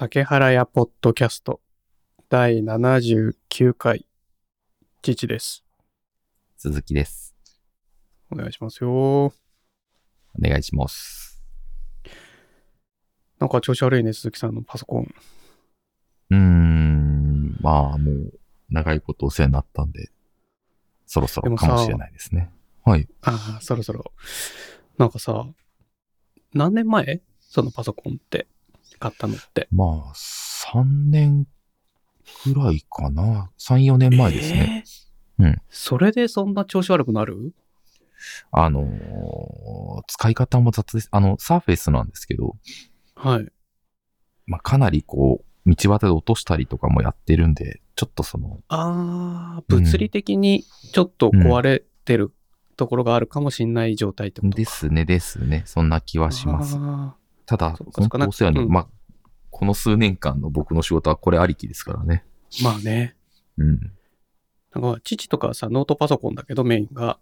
竹原屋ポッドキャスト第79回父です。鈴木です。お願いしますよ。お願いします。なんか調子悪いね、鈴木さんのパソコン。うーん、まあもう長いことお世話になったんで、そろそろかもしれないですね。はい。ああ、そろそろ。なんかさ、何年前？そのパソコンって買ったのって。まあ、3年くらいかな。3、4年前ですね。えーうんそれでそんな調子悪くなる？あのー使い方も雑です。あの、サーフェイスなんですけど、はい。まあかなりこう、道端で落としたりとかもやってるんで、ちょっとその、ああ、物理的にちょっと壊れてるところがあるかもしんない状態ってことか。ですね、ですね。そんな気はします。あただ、本当お世話に、うんまあ、この数年間の僕の仕事はこれありきですからね。ーまあね。うん。なんか父とかはさ、ノートパソコンだけどメインが、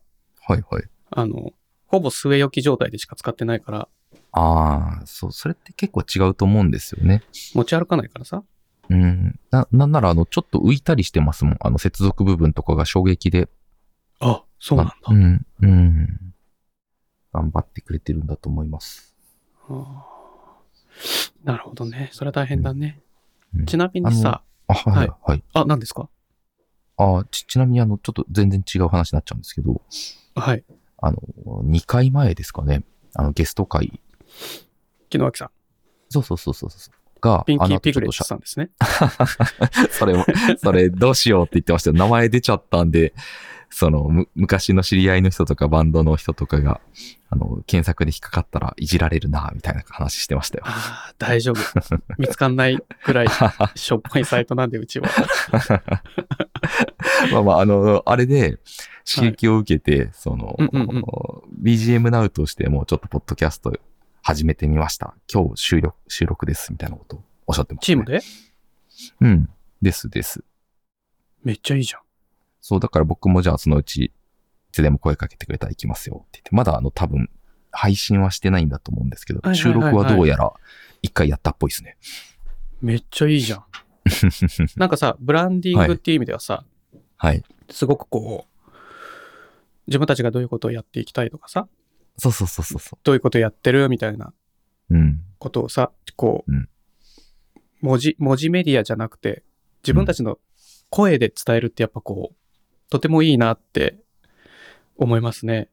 はいはい。あの、ほぼ据え置き状態でしか使ってないから、ああ、そう、それって結構違うと思うんですよね。持ち歩かないからさ。うん。な、なんなら、あの、ちょっと浮いたりしてますもん。あの、接続部分とかが衝撃で。あ、そうなんだ。うん。うん。頑張ってくれてるんだと思います。あーなるほどね。それは大変だね。うんちなみにさ、あ、はい、ははい。あ、何ですか？あち、ちなみに、あの、ちょっと全然違う話になっちゃうんですけど、はい。あの、2回前ですかね。あの、ゲスト会。木野脇さん、そうそうそうそうそう。が、ピンキーピグレットさんですね。それも、それどうしようって言ってましたよ。名前出ちゃったんで、その、む、昔の知り合いの人とかバンドの人とかが、あの、検索で引っかかったらいじられるな、みたいな話してましたよ。ああ、大丈夫。見つかんないくらい しょっぱいサイトなんで、うちは。まあまあ、あの、あれで刺激を受けて、その、うんうんうん BGM Now としてもちょっとポッドキャスト始めてみました。今日収録、収録です、みたいなことをおっしゃってました、チームで？うん。ですです。めっちゃいいじゃん。そう、だから僕もじゃあそのうち、いつでも声かけてくれたら行きますよって言って、まだあの多分、配信はしてないんだと思うんですけど、はいはいはいはい収録はどうやら一回やったっぽいですね。めっちゃいいじゃん。なんかさ、ブランディングっていう意味ではさ、はい。すごくこう、自分たちがどういうことをやっていきたいとかさ、そうそうそうそうそどういうことをやってるみたいなう。うん。ことをさ、こう、うん文字、文字メディアじゃなくて、自分たちの声で伝えるってやっぱこう、とてもいいなって思いますね。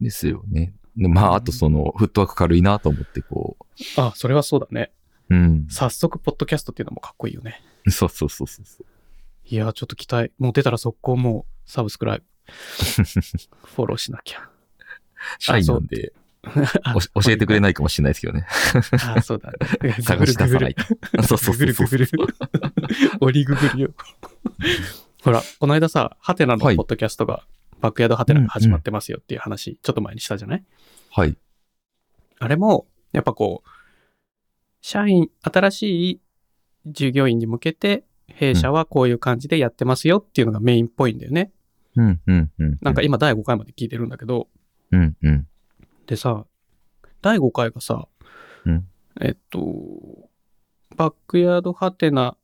ですよね。でまあ、あとその、フットワーク軽いなと思って、こあ、それはそうだね。う。うん。早速、ポッドキャストっていうのもかっこいいよね。そうそうそうそうそう。いや、ちょっと期待。もう出たら速攻もうサブスクライブ。フォローしなきゃ。社員なんで、教えてくれないかもしれないですけどね。あ、そうだね。探し出さないグと。そうそうグそうそう。ルググル。オリググル よ。ほら、この間さ、ハテナのポはいッドキャストが、バックヤードハテナが始まってますよっていう話、ちょっと前にしたじゃない？はい。あれも、やっぱこう、社員、新しい従業員に向けて、弊社はこういう感じでやってますよっていうのがメインっぽいんだよね。うん、うん、うん。なんか今第5回まで聞いてるんだけど、うん、うん。でさ、第5回がさ、うんえっと、バックヤードハテナ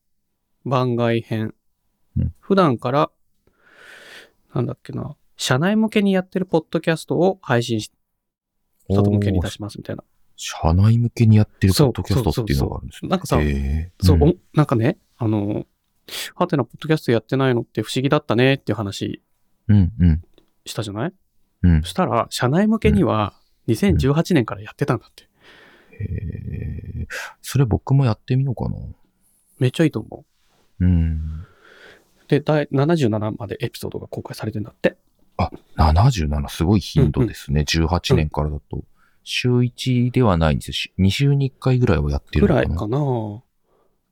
番外編。うん普段から、なんだっけな、社内向けにやってるポッドキャストを配信し、外向けに出しますみたいな。社内向けにやってるポッドキャストっていうのがあるんですね。なんかさ、へーそう、んおなんかね、あの、ハテナポッドキャストやってないのって不思議だったねっていう話うん、うん。したじゃない？うんそ。したら、社内向けには2018年からやってたんだって。へーそれ僕もやってみようかな。めっちゃいいと思う。うん。で、第77までエピソードが公開されてんだって。あ、77、すごい頻度ですね。18年からだと。週1ではないんですよ。し2週に1回ぐらいはやってるのかな。ぐらいかなと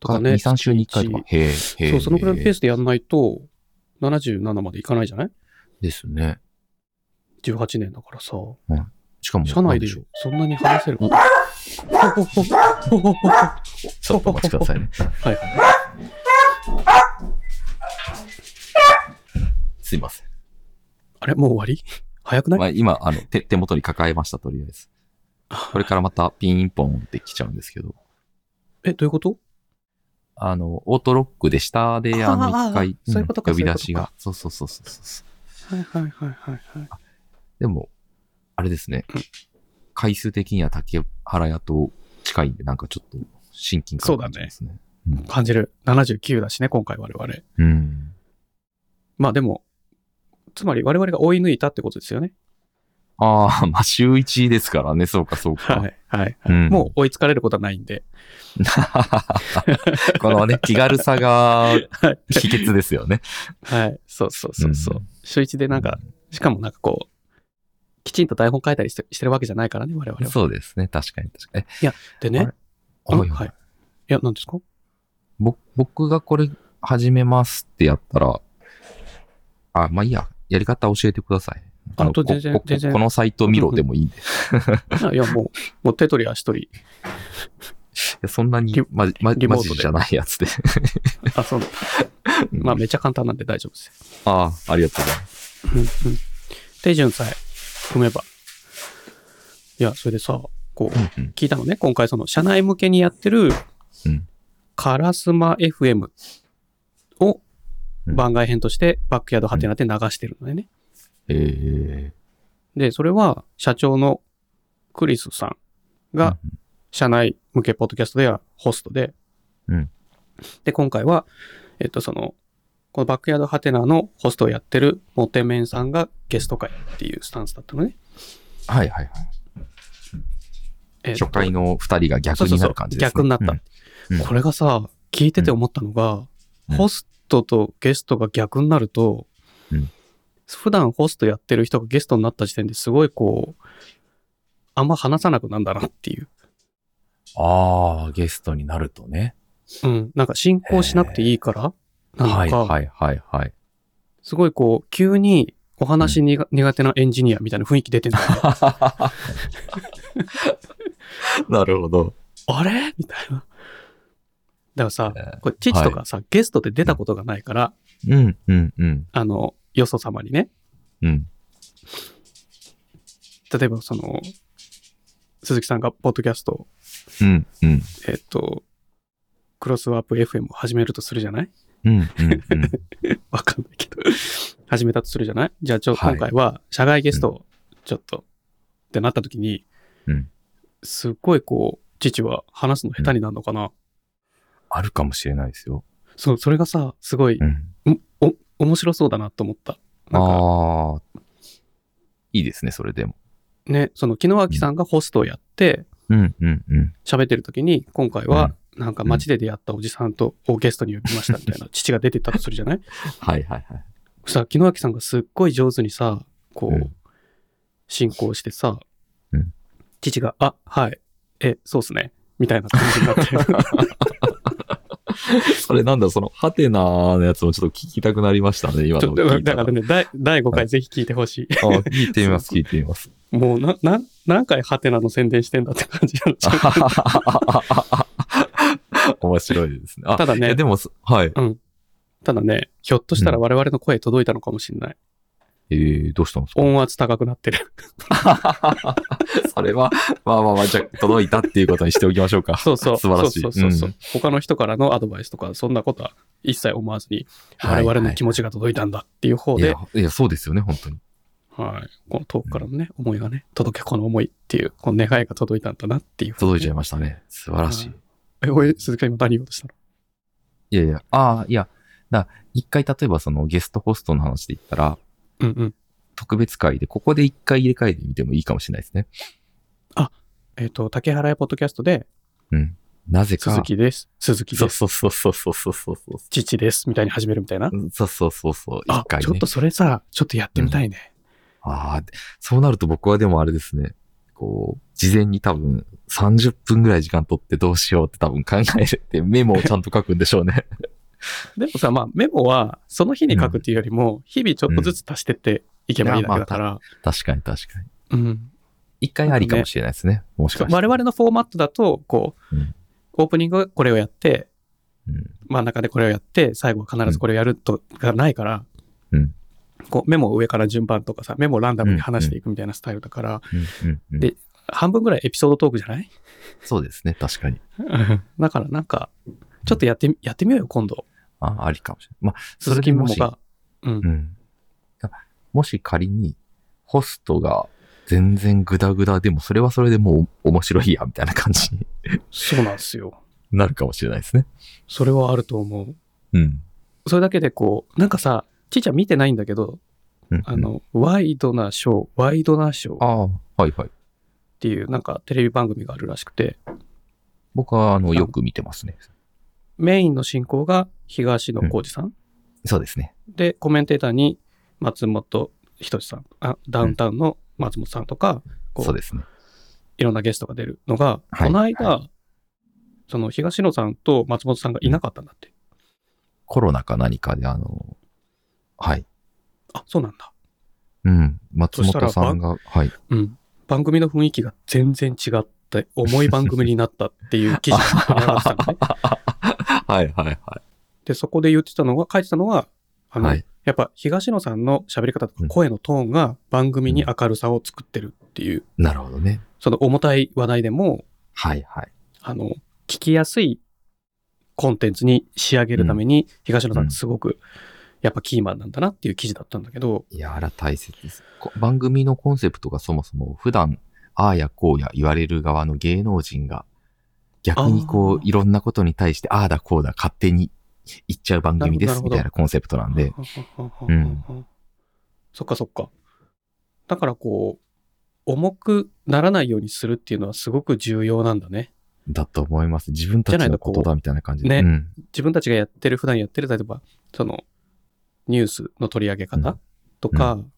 かかね。2、3週に1回とか。月へえ、へえ。一そう、そのぐらいのペースでやんないと、77までいかないじゃない？ですね。?18 年だからさ。しかも、社内でそんなに話せるおほほほほほほほちょっとお待ちくださいね。はいはい。すいません。あれ？もう終わり？早くない、まあ、今、あの、手、手元に抱えました、とりあえず。これからまたピンポンって来ちゃうんですけど。え、どういうこと？あの、オートロックで下であの一回、そういうことかん呼び出しが。そうそうそうそうそう。はいはいはいはいはい。でも、あれですねうん。回数的には竹原屋と近いんで、なんかちょっと親近感を感じますね。うん感じる。79だしね、今回我々。うん。まあでも、つまり我々が追い抜いたってことですよね。ああ、まあ週1ですからね、そうかそうか。はいはい、もう追いつかれることはないんで。このね、気軽さがはい。秘訣ですよね。はい。そうそうそうそう。うん週一でなんか、しかもなんかこう、きちんと台本書いたりしてしてるわけじゃないからね、我々は。そうですね、確かに確かに。でね、あれ？うんはいはい。いや、何ですか？ぼ僕がこれ始めますってやったら、あ、まあいいや、やり方教えてください。のあと全然ここ全然このサイト見ろでもいい んで。いや、もう、もう手取り足取り。やそんなにリま、ま、マジじゃないやつで。あ、そう。まあ、めっちゃ簡単なんで大丈夫ですよ。ああ、ありがとうございます。うんうん。手順さえ踏めば。いや、それでさ、こう、聞いたのね。今回その、社内向けにやってる、うんカラスマ FM をうん番外編としてバックヤードハテナで流してるのでね。えで、それは社長のクリスさんえが、社内向けポッドキャストではホストで、うんで、今回は、えっと、その、このバックヤードハテナのホストをやってるモテメンさんがゲスト会っていうスタンスだったのね。はいはいはい。えっと初回の二人が逆になる感じですね。そうそうそう逆になったうんうんこれがさ、聞いてて思ったのが、うんホストとゲストが逆になると、うん普段ホストやってる人がゲストになった時点ですごいこう、あんま話さなくなんだなっていう。ああ、ゲストになるとね。うん。なんか進行しなくていいからなのか、はいはいはいはい。すごいこう、急にお話にが、苦手なエンジニアみたいな雰囲気出てんだ。なるほど。あれ？みたいな。だからさえー、これ父とかさ、ゲストで出たことがないから、うん。うん。うん。あの、よそ様にね、うん。例えばその、鈴木さんがポッドキャストを、うん。うん。えっと、クロスワープ FM を始めるとするじゃない？うん。うん。うん。わかんないけど。始めたとするじゃない？じゃあちょ、はい。今回は、社外ゲストを、ちょっと、ってなった時に、うん。すっごいこう、父は話すの下手になるのかな、あるかもしれないですよ。そう、それがさ、すごい、うん。お、面白そうだなと思った。なんか、ああ。いいですね、それでも。ね、その、木野脇さんがホストをやって、うんうんうん。喋ってる時に、今回は、なんか街で出会ったおじさんと、をゲストに呼びましたみたいな、父が出てったとするじゃない？はいはいはい。さ、木野脇さんがすっごい上手にさ、こう、うん進行してさ、うん父が、あ、はい、え、そうっすね、みたいな感じになって。それなんだ、その、ハテナのやつもちょっと聞きたくなりましたね、今ちょっとの聞いただからね、第第5回ぜひ聞いてほしい。あ聞いてみます、聞いてみます。もうな、な、何回ハテナの宣伝してんだって感じになっちゃう。面白いですね。あただねでも、そはい。ただね、ひょっとしたら我々の声届いたのかもしれない。えー、どうしたんですか？音圧高くなってる。それは、まあまあまあ、じゃあ届いたっていうことにしておきましょうか。そうそう。素晴らしい。そうそうそうそう、ん他の人からのアドバイスとか、そんなことは一切思わずに、はい我々の気持ちが届いたんだっていう方で、いや、いや、そうですよね、本当に。はい。この遠くからのね、思いがね、届けこの思いっていう、この願いが届いたんだなっていう、届いちゃいまましたね。素晴らしい。え、おい、鈴木さん今何言おうとしたの？いやいや、ああ、いや、だ一回例えばそのゲストホストの話で言ったら、うんうん。特別会で、ここで一回入れ替えてみてもいいかもしれないですね。えっ、と、竹原屋ポッドキャストで、うん。なぜか。鈴木です。鈴木です。そうそうそうそうそうそうそう。父です。みたいに始めるみたいな。そうそうそうそう。あ一、回ね。ちょっとそれさ、ちょっとやってみたいね。ああ、そうなると僕はでもあれですね。こう、事前に多分30分ぐらい時間取ってどうしようって多分考えるってメモをちゃんと書くんでしょうね。でもさ、まあ、メモは、その日に書くっていうよりも、日々ちょっとずつ足してっていけばいいだけだから、確かに確かに。うん。一回ありかもしれないですね。もしかして。我々のフォーマットだと、こう、うんオープニングはこれをやって、うん。真ん中でこれをやって、最後は必ずこれをやるとかないから、うん。こうメモを上から順番とかさ、メモをランダムに話していくみたいなスタイルだから、で半分ぐらいエピソードトークじゃない？そうですね。確かに。だからなんか、ちょっとやってみ、やってみようよ、今度。あありかもしれない。まあ、そ鈴れでもし、が。うんう。ん。あもし仮に、ホストが全然グダグダでも、それはそれでもう面白いや、みたいな感じにそうなんですよ。なるかもしれないですね。それはあると思う。うん。それだけでこう、なんかさ、ちいちゃん見てないんだけど、うんあ、の、ワイドなショー、ワイドなショーっああ、はいはい。ていうなんかテレビ番組があるらしくて、僕は、あの、よく見てますね。メインの進行が東野幸治さん、そうですね。で、コメンテーターに松本人志さん、あダウンタウンの松本さんとか、こそうですね。いろんなゲストが出るのが、はいこの間、はその東野さんと松本さんがいなかったんだって。コロナか何かで、あの、はい。あ、そうなんだ。うん。松本さんが、はい。うん。番組の雰囲気が全然違って、重い番組になったっていう記事が上がってたのね。はいはいはで、そこで言ってたのが、書いてたのは、あい。の、はい。やっぱ東野さんの喋り方とかうん声のトーンが番組に明るさを作ってるっていう、なるほどね。その重たい話題でも、はいはい。あの、聞きやすいコンテンツに仕上げるために、東野さんがすごく、やっぱキーマンなんだなっていう記事だったんだけど、いや、あら大切です。こ番組のコンセプトがそもそも普段、ああやこうや言われる側の芸能人が、逆にこう、いろんなことに対して、ああだこうだ勝手に言っちゃう番組です、みたいなコンセプトなんで、うんそっかそっか。だからこう、重くならないようにするっていうのはすごく重要なんだね。だと思います。自分たちのことだみたいな感じで。ねうん。自分たちがやってる、普段やってる、例えば、その、ニュースの取り上げ方とか、うんうん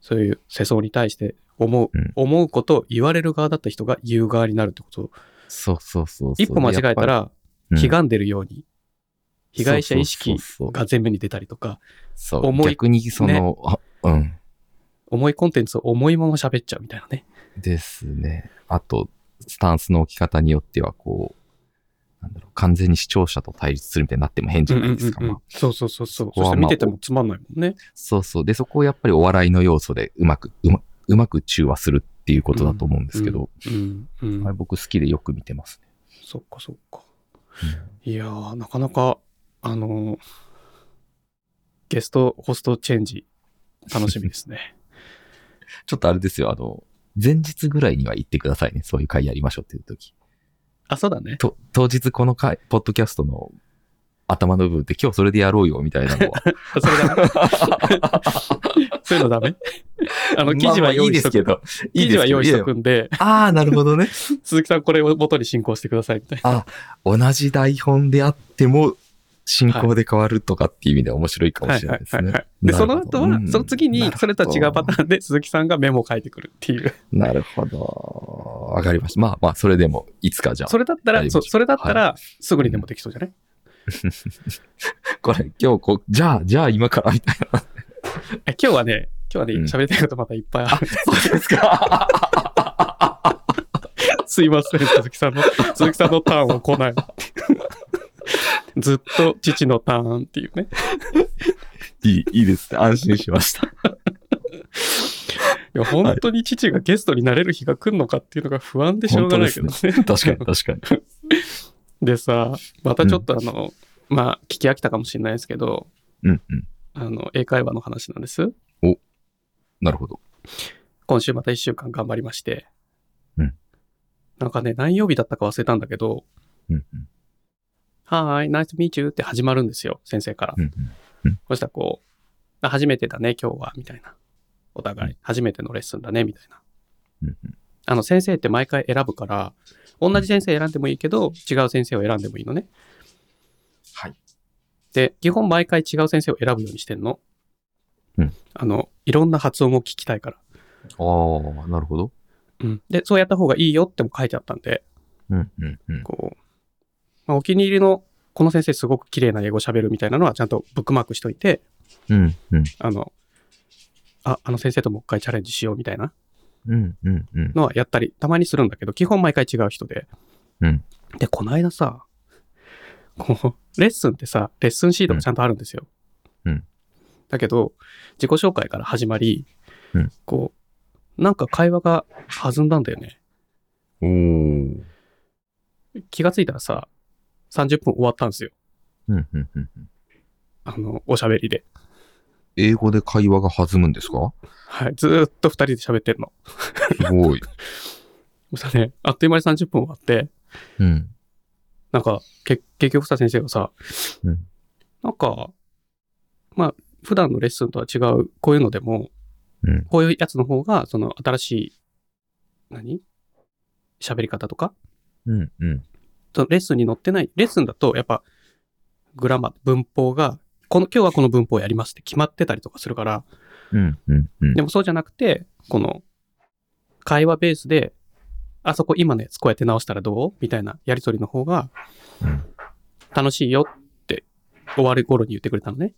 そういう世相に対して思う、うん思うことを言われる側だった人が言う側になるってことそうそうそう。一歩間違えたら、り、悲願出るように、被害者意識が前面に出たりとか、そう重い逆にその、あうん。重いコンテンツを重いまま喋っちゃうみたいなね。ですね。あと、スタンスの置き方によっては、こう、なんだろう、完全に視聴者と対立するみたいになっても変じゃないですか。そうそうそうそう。そまあして見ててもつまんないもんね。そうそう。で、そこをやっぱりお笑いの要素でうまく、うまうまく中和するっていうことだと思うんですけど、うん、うん。あれ僕好きでよく見てますね。そっかそっか。いやー、なかなか、あのーゲストホストチェンジ、楽しみですね。ちょっとあれですよ、あの、前日ぐらいには言ってくださいね。そういう回やりましょうっていう時。あ、そうだね。と、当日この回、ポッドキャストの頭の部分って今日それでやろうよみたいなのは。それダメ そういうのダメ？あの、記事は用意しとく。まあまあいいですけど。記事は用意しといくんで、ああ、なるほどね。鈴木さんこれを元に進行してくださいみたいな。同じ台本であっても、進行で変わるとかっていう意味では面白いかもしれないですね。で、その後はう、んその次にそれとは違うパターンで鈴木さんがメモを書いてくるっていう。なるほど。わかりました。まあまあ、それでも、いつかじゃあ。それだったら、そううそれだったら、すぐにでもできそうじゃない？これ、今日こう、じゃあ、じゃあ今からみたいな。え今日はね、今日はね、うん喋りたいことまたいっぱいある。そうですか。すいません、鈴木さんの、鈴木さんのターンを来ない。ずっと父のターンっていうね。いい、いいですね。安心しました。いや、本当に父がゲストになれる日が来るのかっていうのが不安でしょうがないけどね。確かに、確かに。でさ、またちょっとあの、まあ、聞き飽きたかもしれないですけど、うんうん。あの、英会話の話なんです。なるほど。今週また一週間頑張りまして。うんなんかね、何曜日だったか忘れたんだけど、うんうん。はーい、ナイスミーチューって始まるんですよ、先生から。うんうん。そしたらこう、あ初めてだね、今日は、みたいな。お互い、初めてのレッスンだね、みたいな。うんうんあの、先生って毎回選ぶから、同じ先生選んでもいいけど、違う先生を選んでもいいのね。はい。で、基本毎回違う先生を選ぶようにしてんの。うん。あの、いろんな発音を聞きたいから。ああ、なるほど。うん。で、そうやった方がいいよっても書いてあったんで、うんうんうん。こう、まあ、お気に入りの、この先生すごく綺麗な英語喋るみたいなのはちゃんとブックマークしといて、うんうん。あの、あ、あの先生ともう一回チャレンジしようみたいな。のはやったり、たまにするんだけど、基本毎回違う人で。うんで、この間さ、こう、レッスンってさ、レッスンシートがちゃんとあるんですよ。うんだけど、自己紹介から始まり、うんこう、なんか会話が弾んだんだよね。おー。気がついたらさ、30分終わったんですよ。うん、うん、うん。あの、おしゃべりで。英語で会話が弾むんですか？はい。ずーっと二人で喋ってるの。すごい。そしたらね、あっという間に30分終わって、うん。なんか、け結局さ、先生がさ、うんなんか、まあ、普段のレッスンとは違う、こういうのでも、うん。こういうやつの方が、その、新しい、何？喋り方とか、うん、うん。そのレッスンに載ってない、レッスンだと、やっぱ、グラマー、文法が、この、今日はこの文法をやりますって決まってたりとかするから、うん、うん、うんで。もそうじゃなくて、この、会話ベースで、あそこ今のやつこうやって直したらどう？みたいなやりとりの方がうん楽しいよって終わる頃に言ってくれたのね。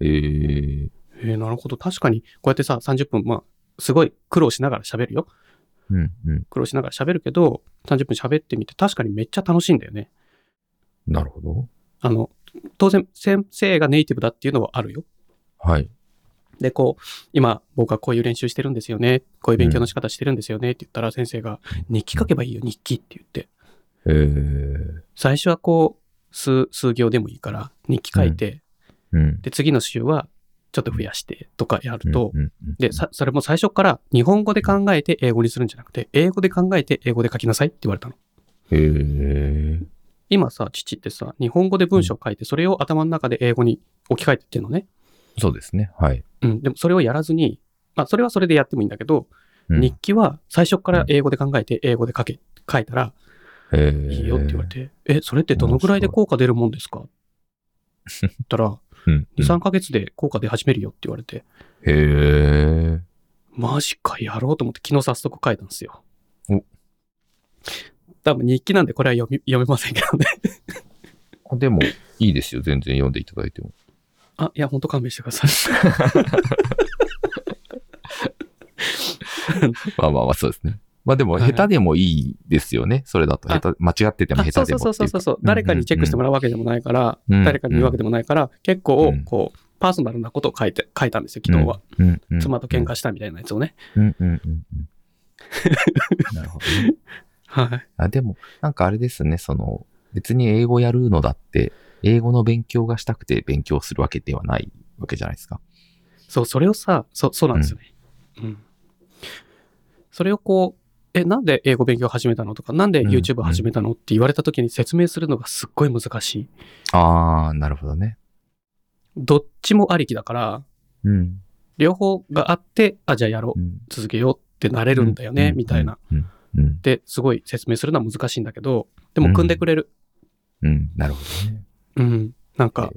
えー、えー、なるほど。確かに、こうやってさ、30分、まあ、すごい苦労しながら喋るよ。うん、うん。苦労しながら喋るけど、30分喋ってみて確かにめっちゃ楽しいんだよね。なるほど。あの、当然、先生がネイティブだっていうのはあるよ。はい。で、こう、今、僕はこういう練習してるんですよね。こういう勉強の仕方してるんですよね。って言ったら、先生が、日記書けばいいよ、日記って言って。えー、最初はこう、数、数行でもいいから、日記書いて、うん。で、次の週は、ちょっと増やして、とかやると、で、さ、それも最初から日本語で考えて英語にするんじゃなくて、英語で考えて英語で書きなさいって言われたの。えー、今さ、父ってさ、日本語で文章を書いて、それを頭の中で英語に置き換えてってんのね。そうですね。はい。うん。でもそれをやらずに、まあ、それはそれでやってもいいんだけど、うん日記は最初から英語で考えて、英語で書け、書いたらえー、いいよって言われて、え、それってどのぐらいで効果出るもんですか？って言ったら、うん。2、3ヶ月で効果出始めるよって言われて、へー。マジか、やろうと思って昨日早速書いたんですよ。お多分日記なんでこれは読み読めませんけどね。でも、いいですよ。全然読んでいただいても。あ、いや、ほんと勘弁してください。まあまあまあ、そうですね。まあでも、はい下手でもいいですよね。それだと。下手、間違っててもあ下手でもそうそうそうそうそう。誰かにチェックしてもらうわけでもないから、うん誰かに言うわけでもないから、結構うん、こう、パーソナルなことを書いて、書いたんですよ、昨日は。うん。うんうん妻と喧嘩したみたいなやつをね。うんうんうんうん。なるほどね。はい。あでも、なんかあれですね、その、別に英語やるのだって、英語の勉強がしたくて勉強するわけではないわけじゃないですか。そう、それをさ、そう、そうなんですよね。うん。それをこう、え、なんで英語勉強始めたのとか、なんでうん YouTube 始めたのって言われた時に説明するのがすっごい難しい。あー、なるほどね。どっちもありきだから、うん。両方があって、あ、じゃあやろう、うん続けようってなれるんだよね、みたいな。。うん。うん。で、すごい説明するのは難しいんだけど、でも組んでくれる。うん。なるほどね。うん。なんか、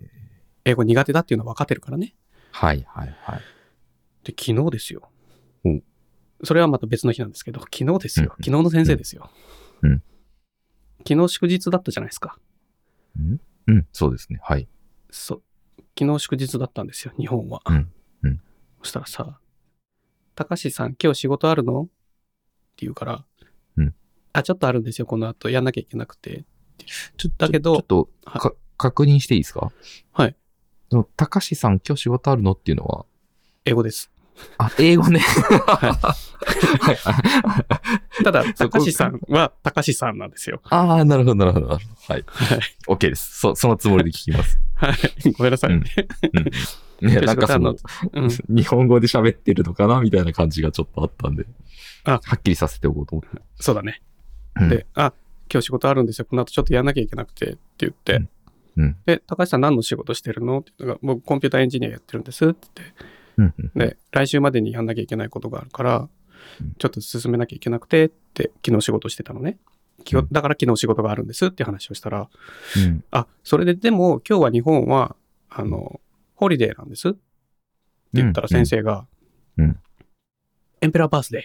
英語苦手だっていうのは分かってるからね。はいはいはい。で、昨日ですよお。それはまた別の日なんですけど、昨日ですよ。うん昨日の先生ですよ。うん昨日祝日だったじゃないですか。うんうん、そうですね。はい。そう。昨日祝日だったんですよ、日本は。うんうんそしたらさ、高橋さん、今日仕事あるの？って言うから、うんあ、ちょっとあるんですよ、この後。やんなきゃいけなくて。ちょだけどちょっとはか、確認していいですか？はい。その、高橋さん今日仕事あるの？っていうのは、英語です。あ、英語ね。ただ、そこ高橋さんは高橋さんなんですよ。ああ、なるほど、なるほど。はい。はい。OK です。そ、そのつもりで聞きます。はい。ごめんなさいね。ね、なんかその、うん。日本語で喋ってるのかな？みたいな感じがちょっとあったんで。あはっきりさせておこうと思って。そうだね。うん。で、あ、今日仕事あるんですよ。この後ちょっとやんなきゃいけなくて。って言って、うん。うん。で、高橋さん何の仕事してるの？って言ったら僕コンピューターエンジニアやってるんですって。言って、で、来週までにやんなきゃいけないことがあるからうん、ちょっと進めなきゃいけなくてって昨日仕事してたのね。だから昨日仕事があるんですって話をしたら、うん。あ、それででも今日は日本は、あの、ホリデーなんですって言ったら先生が、うん。うん。エンペラーバースデー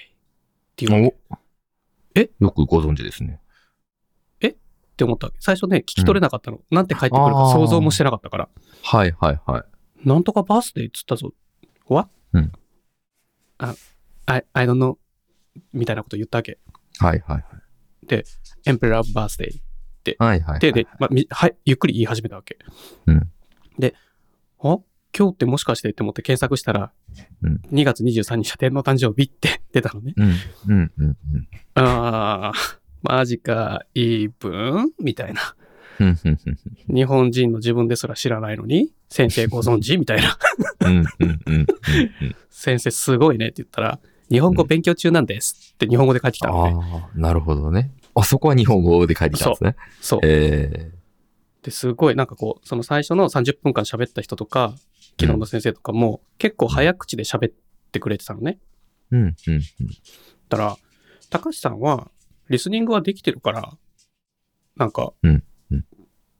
って言うわけおえ？よくご存知ですね。って思ったわけ。最初ね、聞き取れなかったの。なんて返ってくるか想像もしてなかったから。はいはいはい。なんとかバースデーっつったぞ。What? うん。あ、I, I don't know. みたいなこと言ったわけ。はいはいエンペラーバースデー。はい。はいはい。で、で、まあ、みはい、ゆっくり言い始めたわけ。うん。で、あ今日ってもしかしてって思って検索したら、うん2月23日は天皇誕生日って出たのね。うん。うん。うん。うん。あー、マジか、イーブンみたいな。日本人の自分ですら知らないのに、先生ご存知？みたいな。先生すごいねって言ったら、日本語勉強中なんですって日本語で書いてきたのね。ああ、なるほどね。あそこは日本語で書いてきたんですね。そう。えですごいなんかこう、その最初の30分間喋った人とか、昨日の先生とかも結構早口で喋ってくれてたのね。ーうんうんうん。だから、高橋さんは、リスニングはできてるから、なんか、うんうん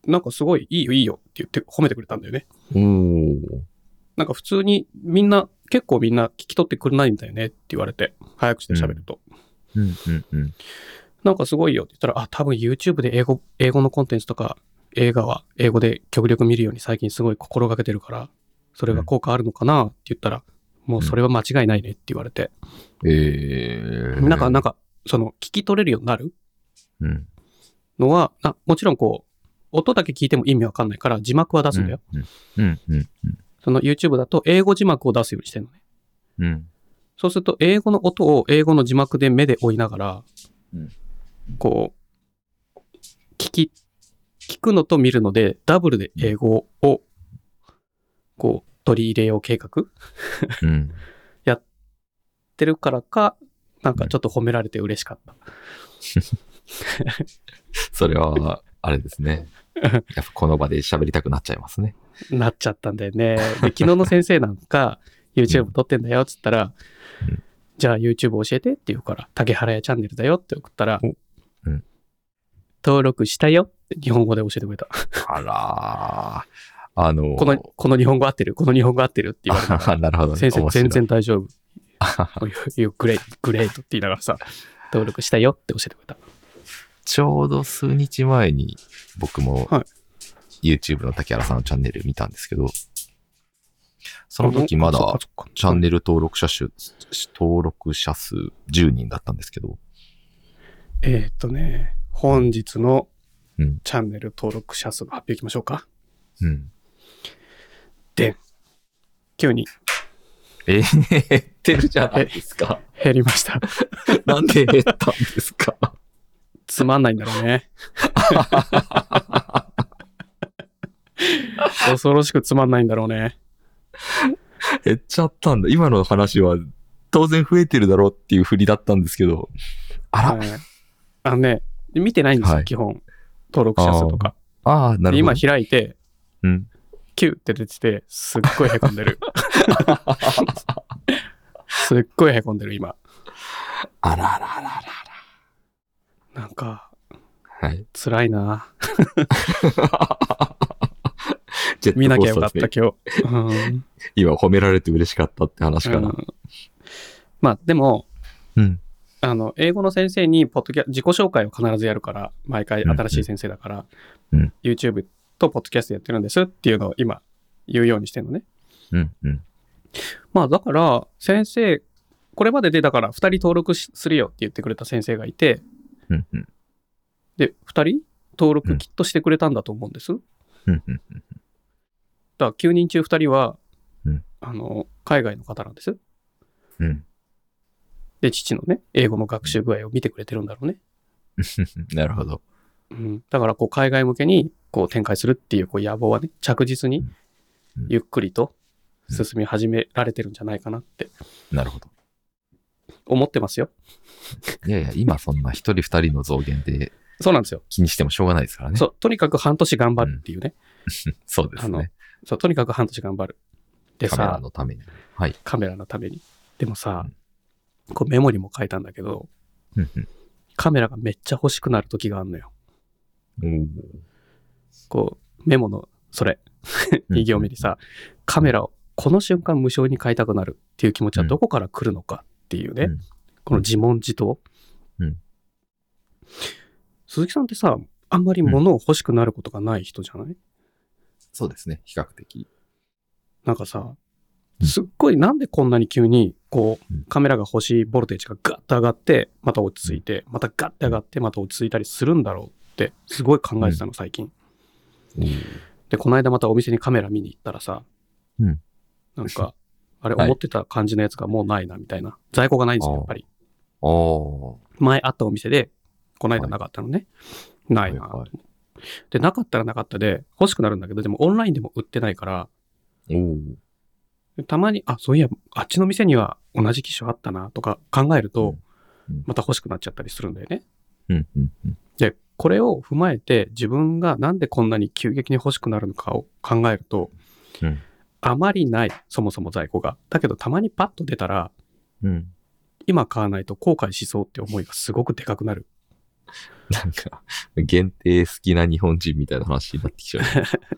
なんかすごいいいよいいよって言って褒めてくれたんだよね。おーなんか普通にみんな、結構みんな聞き取ってくれないんだよねって言われて、早口で喋ると。うんうんうん。なんかすごいよって言ったら、あ、多分 YouTube で英語、英語のコンテンツとか映画は英語で極力見るように最近すごい心がけてるから、それが効果あるのかな？って言ったら、もうそれは間違いないねって言われて、えー。なんか、なんか、その聞き取れるようになる？うん。のは、あもちろんこう、音だけ聞いても意味わかんないから字幕は出すんだよ。うん。その YouTube だと英語字幕を出すようにしてるのね。うん。うん。そうすると英語の音を英語の字幕で目で追いながら、うんこう、聞き、聞くのと見るのでダブルで英語を、こう、取り入れよう計画？うん。ってるからか、なんかちょっと褒められて嬉しかった。それは、あれですね。やっぱこの場で喋りたくなっちゃいますね。なっちゃったんだよね。で、昨日の先生なんか、YouTube 撮ってんだよっつったら、うんじゃあ YouTube 教えてって言うから、竹原屋チャンネルだよって送ったら、うん登録したよって日本語で教えてくれた。あらー。あのー、この、この日本語合ってる？この日本語合ってるって言われた。なるほどね。先生全然大丈夫。グレート、グレートって言いながらさ、登録したよって教えてくれた。ちょうど数日前に僕もは YouTube の竹原さんのチャンネル見たんですけど、その時まだチャンネル登録者数、登録者数10人だったんですけど、えーっとね、本日のうんチャンネル登録者数の発表いきましょうか。うん。で、急にえー、減ってるじゃないですか。減りました。なんで減ったんですか？つまんないんだろうね。恐ろしくつまんないんだろうね。減っちゃったんだ。今の話は当然増えてるだろうっていう振りだったんですけど、あら、はいあのね、見てないんですよ、はい基本。登録者数とか。ああ、なるほど。今開いて、うん。9って出てて、すっごい凹んでる。すっごい凹んでる、今。あらあらあらあなんか、ら。はい。辛いな。見なきゃよかった、今日。うん今褒められて嬉しかったって話かな。うんまあ、でも、うん。あの、英語の先生に、ポッドキャ自己紹介を必ずやるから、毎回新しい先生だから、うん YouTube とポッドキャストやってるんですっていうのを今、言うようにしてるのね。うん。うん。まあ、だから、先生、これまでで、だから、2人登録しするよって言ってくれた先生がいて、うん。うん。で、2人？登録きっとしてくれたんだと思うんです。だかうん。うん。ら、9人中2人は、うんあの、海外の方なんです。うん。で、父のね、英語の学習具合を見てくれてるんだろうね。なるほど。うん、だからこう海外向けにこう展開するっていうこう野望はね着実にうんゆっくりと進み始められてるんじゃないかなってなるほど。思ってますよ。いやいや、今そんな一人二人の増減でそうなんですよ。気にしてもしょうがないですからね。そうとにかく半年頑張るっていうね。そうですね。そうとにかく半年頑張る。でカメラさのために。はい。カメラのために。でもさ、こうメモにも書いたんだけどうんうんカメラがめっちゃ欲しくなる時があるのよ。おーこうメモのそれ2行目にさカメラをこの瞬間無償に買いたくなるっていう気持ちはどこから来るのかっていうね、うん。この自問自答、うん。鈴木さんってさあんまり物を欲しくなることがない人じゃない、そうですね。比較的。なんかさうん。すっごいなんでこんなに急にこうん。うカメラが欲しいボルテージがガッと上がってまた落ち着いてまたガッて上がってまた落ち着いたりするんだろうってすごい考えてたの最近でこの間またお店にカメラ見に行ったらさ、うん。なんかあれはい思ってた感じのやつがもうないなみたいな。在庫がないんですよやっぱり。前あったお店でこの間なかったのね。ないな、はいはい。で、なかったらなかったで欲しくなるんだけど、でもオンラインでも売ってないから。たまに、あ、そういや、あっちの店には同じ機種あったなとか考えると、うん。また欲しくなっちゃったりするんだよね。うん、うん、うん。で、これを踏まえて自分がなんでこんなに急激に欲しくなるのかを考えると、うんあまりない、そもそも在庫が。だけどたまにパッと出たら、うん。今買わないと後悔しそうって思いがすごくでかくなる。なんか、限定好きな日本人みたいな話になってきちゃう。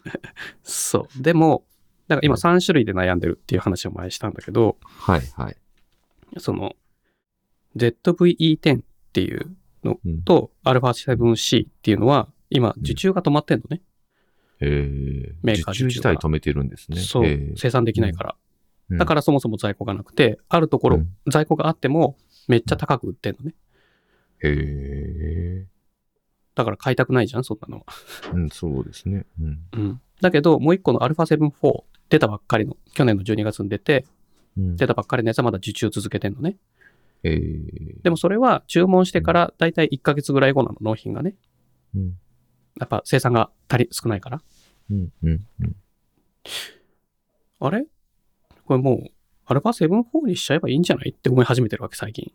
そう。でも、だから今3種類で悩んでるっていう話を前したんだけど、はい、はい。その ZVE10 っていうのうんと α7C っていうのは今受注が止まってんのね。えー、メーカー受注自体止めてるんですね。そう、えー生産できないから。うんだからそもそも在庫がなくて、あるところ、うん在庫があってもめっちゃ高く売ってんのね。へえ。だから買いたくないじゃん、そんなのは。うん、そうですね。うん。うん。だけど、もう一個の α7-4 出たばっかりの、去年の12月に出て、うん、出たばっかりのやつはまだ受注続けてんのね。えー、でもそれは注文してからだいたい1ヶ月ぐらい後なの、納品がね。うん、やっぱ生産が足り、少ないから。うんうんうん、あれ？これもう、アルファ7-4にしちゃえばいいんじゃないって思い始めてるわけ、最近。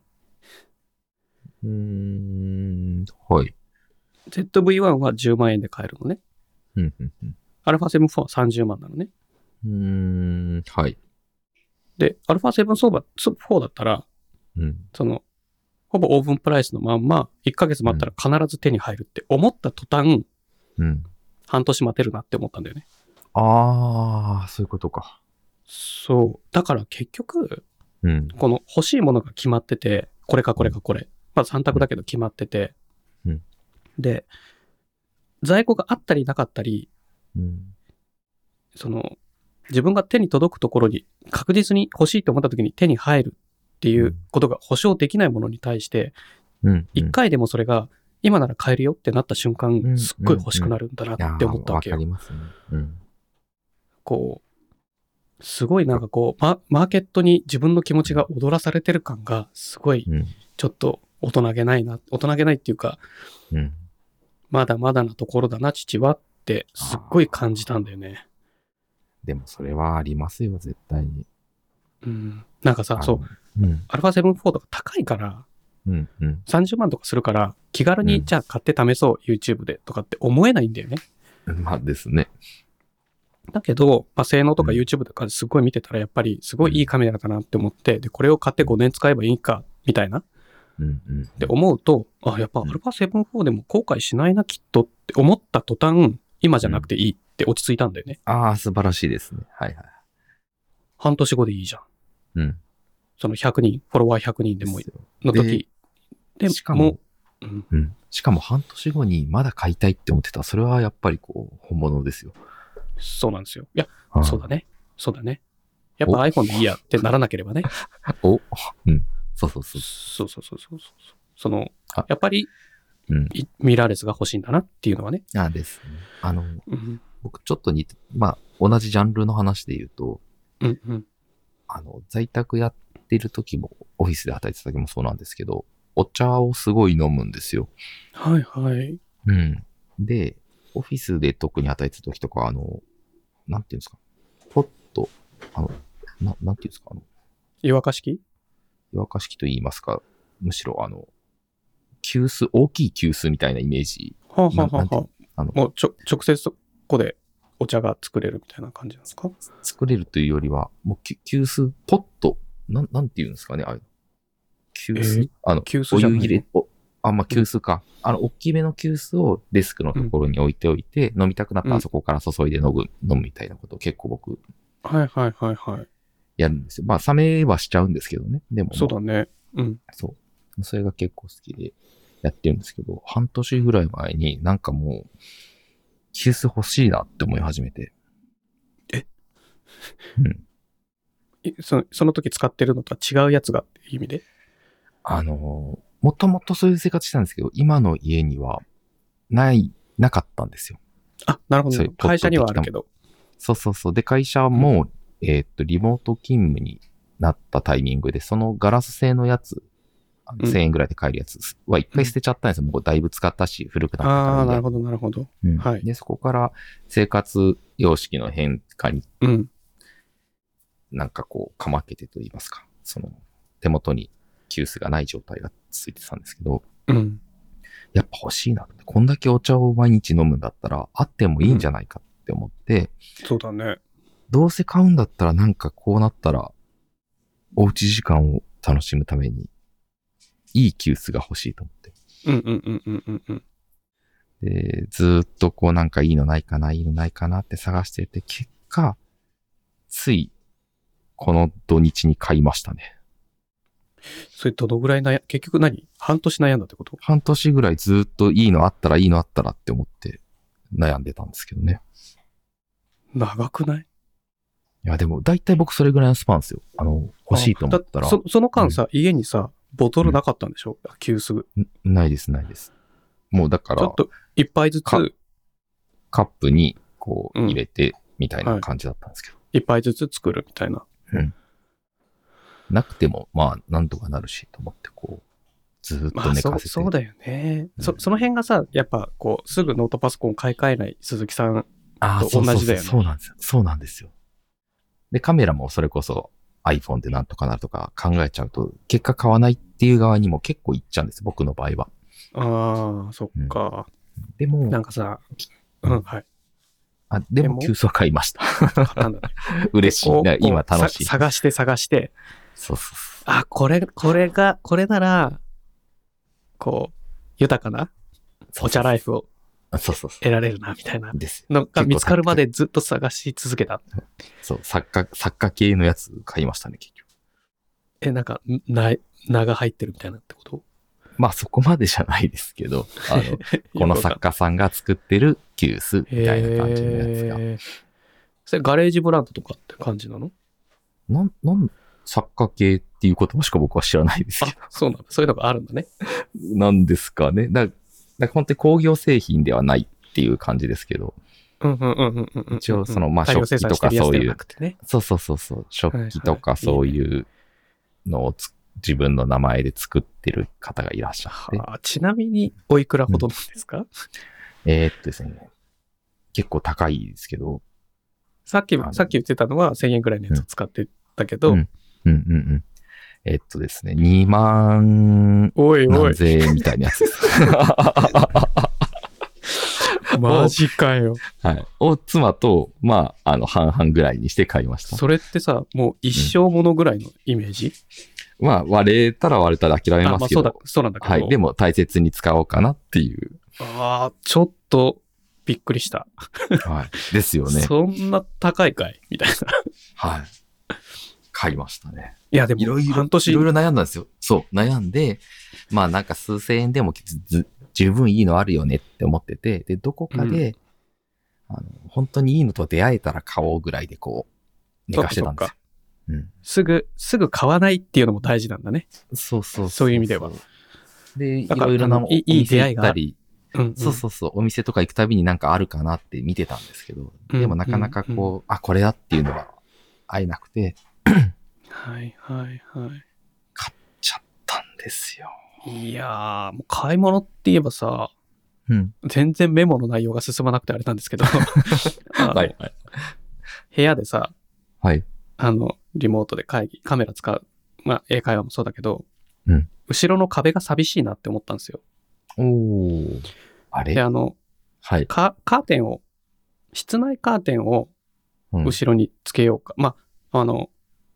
うーん、はい。ZV-1 は10万円で買えるのね。うんうんうん。アルファ7-4は30万なのね。うーん、はい。で、アルファ7-4だったら、うん、その、ほぼオーブンプライスのまんま、1ヶ月待ったら必ず手に入るって思った途端、うん。半年待てるなって思ったんだよね。ああ、そういうことか。そう。だから結局、うん、この欲しいものが決まってて、これかこれかこれ。まあ3択だけど決まってて。うんで、在庫があったりなかったり、うん、その、自分が手に届くところに確実に欲しいと思った時に手に入るっていうことが保証できないものに対して、うん。一回でもそれが今なら買えるよってなった瞬間、ん。すっごい欲しくなるんだなって思ったわけよ。こう、すごいなん。かこう、ママーケットに自分の気持ちが踊らされてる感が、すごいうん。ちょっと大人げないな、大人げないっていうか、うん。まだまだなところだな、父はって、すっごい感じたん。だよね。でもそれはありますよ、絶対に。うん。なん。かさ、そう、う。うん。α7-4 とか高いから、うん。うん。30万とかするから、気軽に、うんじゃあ買って試そう、YouTube でとかって思えないんだよね。まあですね。だけど、まあ、性能とかうん YouTube とかすごい見てたら、やっぱりすごいいいカメラだなって思って、で、これを買って5年使えばいいか、みたいな。うん。うん。って思うと、あ、やっぱうん α7-4 でも後悔しないな、きっとって思った途端、今じゃなくていいって落ち着いたんだよね。ああ、素晴らしいですね。はいはい。半年後でいいじゃん。うん。その100人、フォロワー100人でもの時。でしかも、うん、うん。しかも半年後にまだ買いたいって思ってた。それはやっぱりこう、本物ですよ。そうなんですよ。いや、んそうだね。そうだね。やっぱ iPhone でいいやってならなければね。おうん。そうそうそう。そうそうそうそうそう。そのあ、やっぱりうん。いミラーレスが欲しいんだなっていうのはね。あですね。あの、うん、僕ちょっと似て、まあ、同じジャンルの話で言うと、うん、うん。あの、在宅やってる時も、オフィスで働いてた時もそうなんですけど、お茶をすごい飲むんですよ。はいはい。うん。で、オフィスで特に働いてた時とか、あの、なんていうんですか、ポッと、あの、ななんていうんですか、あの、湯沸かし器？湯沸かし器と言いますか、むしろあの、急須、大きい急須みたいなイメージ。はあ、はあははあのあ、もうちょ直接そこでお茶が作れるみたいな感じなんですか？作れるというよりは、もうき急須、ポット、なん、なんていうんですかね、あれ。急須、えーあの、急須じゃお湯入れ、おあ、まあ、急須か。あの、大きめの急須をデスクのところに置いておいて、飲みたくなったうんらそこから注いで飲む、飲むみたいなことを結構僕、はいはいはいはい。やるんですよ。まあ、冷めはしちゃうんですけどね。でも、まあそうだね。うん。そう。それが結構好きでやってるんですけど、半年ぐらい前になんかもう、急須欲しいなって思い始めて。え？うん。いそのその時使ってるのとは違うやつがっていう意味で？あのーもともとそういう生活したんですけど、今の家には、ない、なかったんですよ。あ、なるほどそういう。会社にはあるけど。そうそうそう。で、会社も、えーっと、リモート勤務になったタイミングで、そのガラス製のやつあのうん1000円ぐらいで買えるやつは一回捨てちゃったんですよ。もうだいぶ使ったし、古くなったからああ、なるほど、なるほど。うんはいで、そこから生活様式の変化にうん。なんかこう、かまけてと言いますか、その、手元に急須がない状態が続いてたんですけど、うん。やっぱ欲しいなって。こんだけお茶を毎日飲むんだったら、あってもいいんじゃないかって思って、そうだね。どうせ買うんだったらなんかこうなったら、おうち時間を楽しむために、いい急須が欲しいと思って。うんうんうんうんうんうん。で、ずーっとこうなんかいいのないかな、いいのないかなって探してて、結果、つい、この土日に買いましたね。それどのぐらい悩、結局何？半年悩んだってこと？半年ぐらいずーっといいのあったらいいのあったらって思って悩んでたんですけどね。長くない？いや、でも大体僕それぐらいのスパンですよ。あの、欲しいと思ったらだ。そその間さ、家にさ、ボトルなかったんでしょ、急須。んないです、ないです。もうだからちょっ、と一杯ずつ、かカップにこううん入れてみたいな感じだったんですけど。一杯ずつ作るみたいな。なくても、まあ、なんとかなるし、と思って、こう、ずーっと寝かせて。そうだよね。うんそ、その辺がさ、やっぱこう、すぐノートパソコン買い替えない鈴木さん。と同じだよねそうそうなんですよ。そうなんですよ。で、カメラもそれこそ iPhone でなんとかなるとか考えちゃうと、結果買わないっていう側にも結構いっちゃうんです。僕の場合は。ああ、そっか。でも、なんかさ、うん、はい。あででもも、急須は買いました。買ったんだね。嬉しい。今楽しい。さ探して探して、そうそうそあ、これ、これが、これなら、こう、豊かなう。お茶ライフをあそうそうそ得られるな、みたいなう。です。のが見つかるまでずっと探し続けた。そう、作家、作家系のやつ買いましたね、結局。え、なんか、んな、名が入ってるみたいなってこと？まあそこまでじゃないですけど、あの、この作家さんが作ってる急須みたいな感じのやつが。それガレージブランドとかって感じなの？なん、なん、作家系っていう言葉しか僕は知らないですあけど。、そうなんだ。そういうのがあるんだね。なんですかね。だだから本当に工業製品ではないっていう感じですけど、うんうんうんうんうんうん。一応そのまあ大量生産してるやつではなくてね。そうそうそうそう、食器とかそういうのをつ自分の名前で作ってる方がいらっしゃって、はあ、ちなみに、おいくらほどなんですか、えーっとですね、結構高いですけど、さっきさっき言ってたのは1000円ぐらいのやつを使ってたけど、うんうんうんうん。えーっとですね、2万おいおい、何千円みたいなやつです。マジかよ。はい。を妻と、まあ、あの、半々ぐらいにして買いました。それってさ、もう一生ものぐらいのイメージ、まあ、割れたら割れたら諦めあ、ますけど、まあそうだ、そうなんだけど。はい。でも大切に使おうかなっていう。ああ、ちょっとびっくりした。はい。ですよね。そんな高いかい？みたいな。はい。買いましたね。いや、でも、いろいろ、半年いろいろ悩んだんですよ。そう、悩んで、まあなんか数千円でも十分いいのあるよねって思ってて、で、どこかで、あの、本当にいいのと出会えたら買おうぐらいでこう、寝かしてたんですよ。うん。すぐ、すぐ買わないっていうのも大事なんだね。そうそうそういう意味では。で、いろいろなお店出会いが行ったり、うん、うん。そうそうそう、お店とか行くたびになんかあるかなって見てたんですけど、うんでもなかなかこう、あ、これだっていうのが会えなくて、はいはいはちゃったんですよ。い。いやー、もう買い物って言えばさ、うん。全然メモの内容が進まなくてあれなんですけど、あのはい。部屋でさ、はい。あの、リモートで会議、カメラ使う、まあ、英会話もそうだけど、うん後ろの壁が寂しいなって思ったんですよ。おー。あで、れあの、はい。カカーテンを、室内カーテンをうん後ろにつけようか。まあ、あの、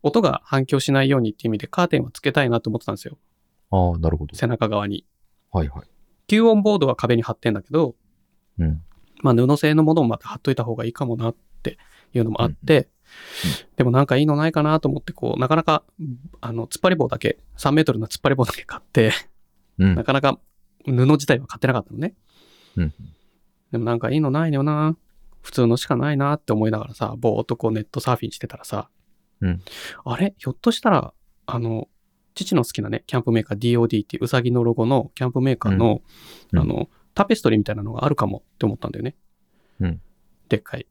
音が反響しないようにっていう意味でカーテンはつけたいなと思ってたんですよ。ああ、なるほど。背中側に。はいはい。吸音ボードは壁に貼ってんだけど、うん。まあ、布製のものをまた貼っといた方がいいかもなっていうのもあって、でもなんかいいのないかなと思って、こう、なかなか、あの、突っ張り棒だけ、3メートルの突っ張り棒だけ買って、うんな。かなか布自体は買ってなかったのね。うん。でもなんかいいのないよな。普通のしかないなって思いながらさ、ぼーっとこうネットサーフィンしてたらさ、うんあれ？ひょっとしたら、あの、父の好きなね、キャンプメーカー DOD っていううさぎのロゴのキャンプメーカーの、うんあの、タペストリーみたいなのがあるかもって思ったんだよね。うん。でっかい。